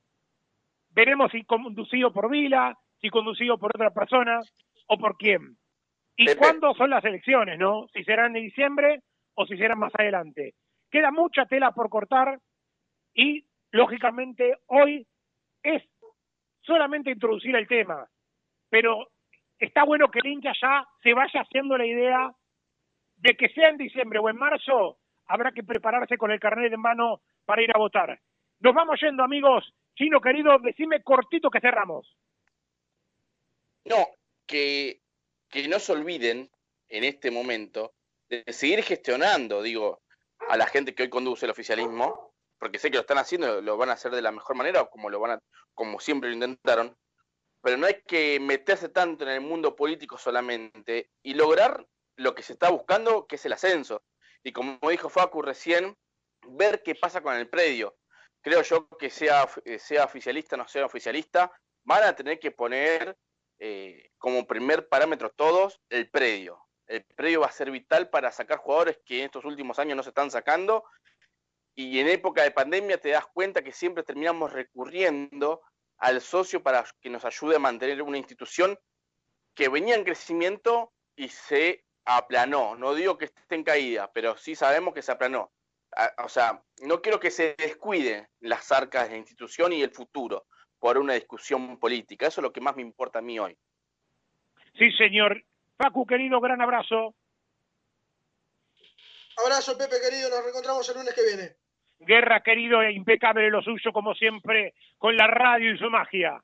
Veremos si conducido por Vila, si conducido por otra persona o por quién. ¿Y cuándo son las elecciones, no? Si serán en diciembre o si serán más adelante. Queda mucha tela por cortar y, lógicamente, hoy es solamente introducir el tema, pero está bueno que el ya se vaya haciendo la idea de que sea en diciembre o en marzo, habrá que prepararse con el carnet en mano para ir a votar. Nos vamos yendo, amigos. Chino querido, decime cortito que cerramos. No, que, que no se olviden en este momento de seguir gestionando, digo, a la gente que hoy conduce el oficialismo, porque sé que lo están haciendo, lo van a hacer de la mejor manera, como lo van a, como siempre lo intentaron, pero no hay que meterse tanto en el mundo político solamente y lograr lo que se está buscando, que es el ascenso. Y como dijo Facu recién, ver qué pasa con el predio. Creo yo que sea, eh, sea oficialista o no sea oficialista, van a tener que poner eh, como primer parámetro todos el predio. El predio va a ser vital para sacar jugadores que en estos últimos años no se están sacando. Y en época de pandemia te das cuenta que siempre terminamos recurriendo al socio para que nos ayude a mantener una institución que venía en crecimiento y se aplanó. No digo que esté en caída, pero sí sabemos que se aplanó. O sea, no quiero que se descuiden las arcas de la institución y el futuro por una discusión política. Eso es lo que más me importa a mí hoy. Sí, señor. Facu, querido, gran abrazo. Abrazo, Pepe, querido. Nos reencontramos el lunes que viene. Guerra, querido, e impecable lo suyo, como siempre, con la radio y su magia.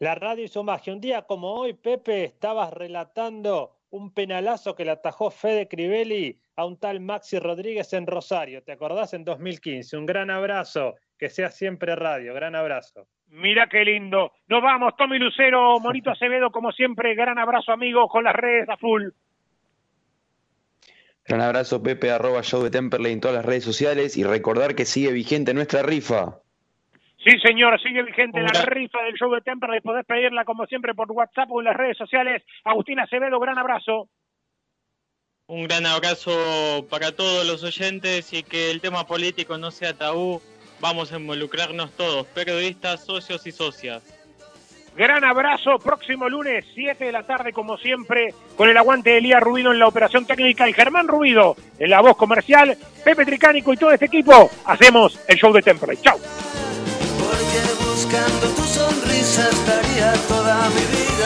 La radio y su magia. Un día como hoy, Pepe, estabas relatando un penalazo que le atajó Fede Crivelli a un tal Maxi Rodríguez en Rosario. ¿Te acordás? En 2015. Un gran abrazo. Que sea siempre radio. Gran abrazo. Mira qué lindo. Nos vamos, Tommy Lucero, Monito Acevedo, como siempre, gran abrazo, amigos, con las redes a full. Gran abrazo, Pepe, arroba show de Temperley en todas las redes sociales y recordar que sigue vigente nuestra rifa. Sí, señor, sigue vigente la rifa del show de Temperley. Podés pedirla como siempre por WhatsApp o en las redes sociales. Agustín Acevedo, gran abrazo. Un gran abrazo para todos los oyentes y que el tema político no sea tabú. Vamos a involucrarnos todos, periodistas, socios y socias. Gran abrazo, próximo lunes, 7 de la tarde, como siempre, con el aguante de Elías Rubido en la operación técnica y Germán Rubido en la voz comercial, Pepe Tricánico y todo este equipo, hacemos el show de Temperley. Chau. Porque buscando tu sonrisa estaría toda mi vida.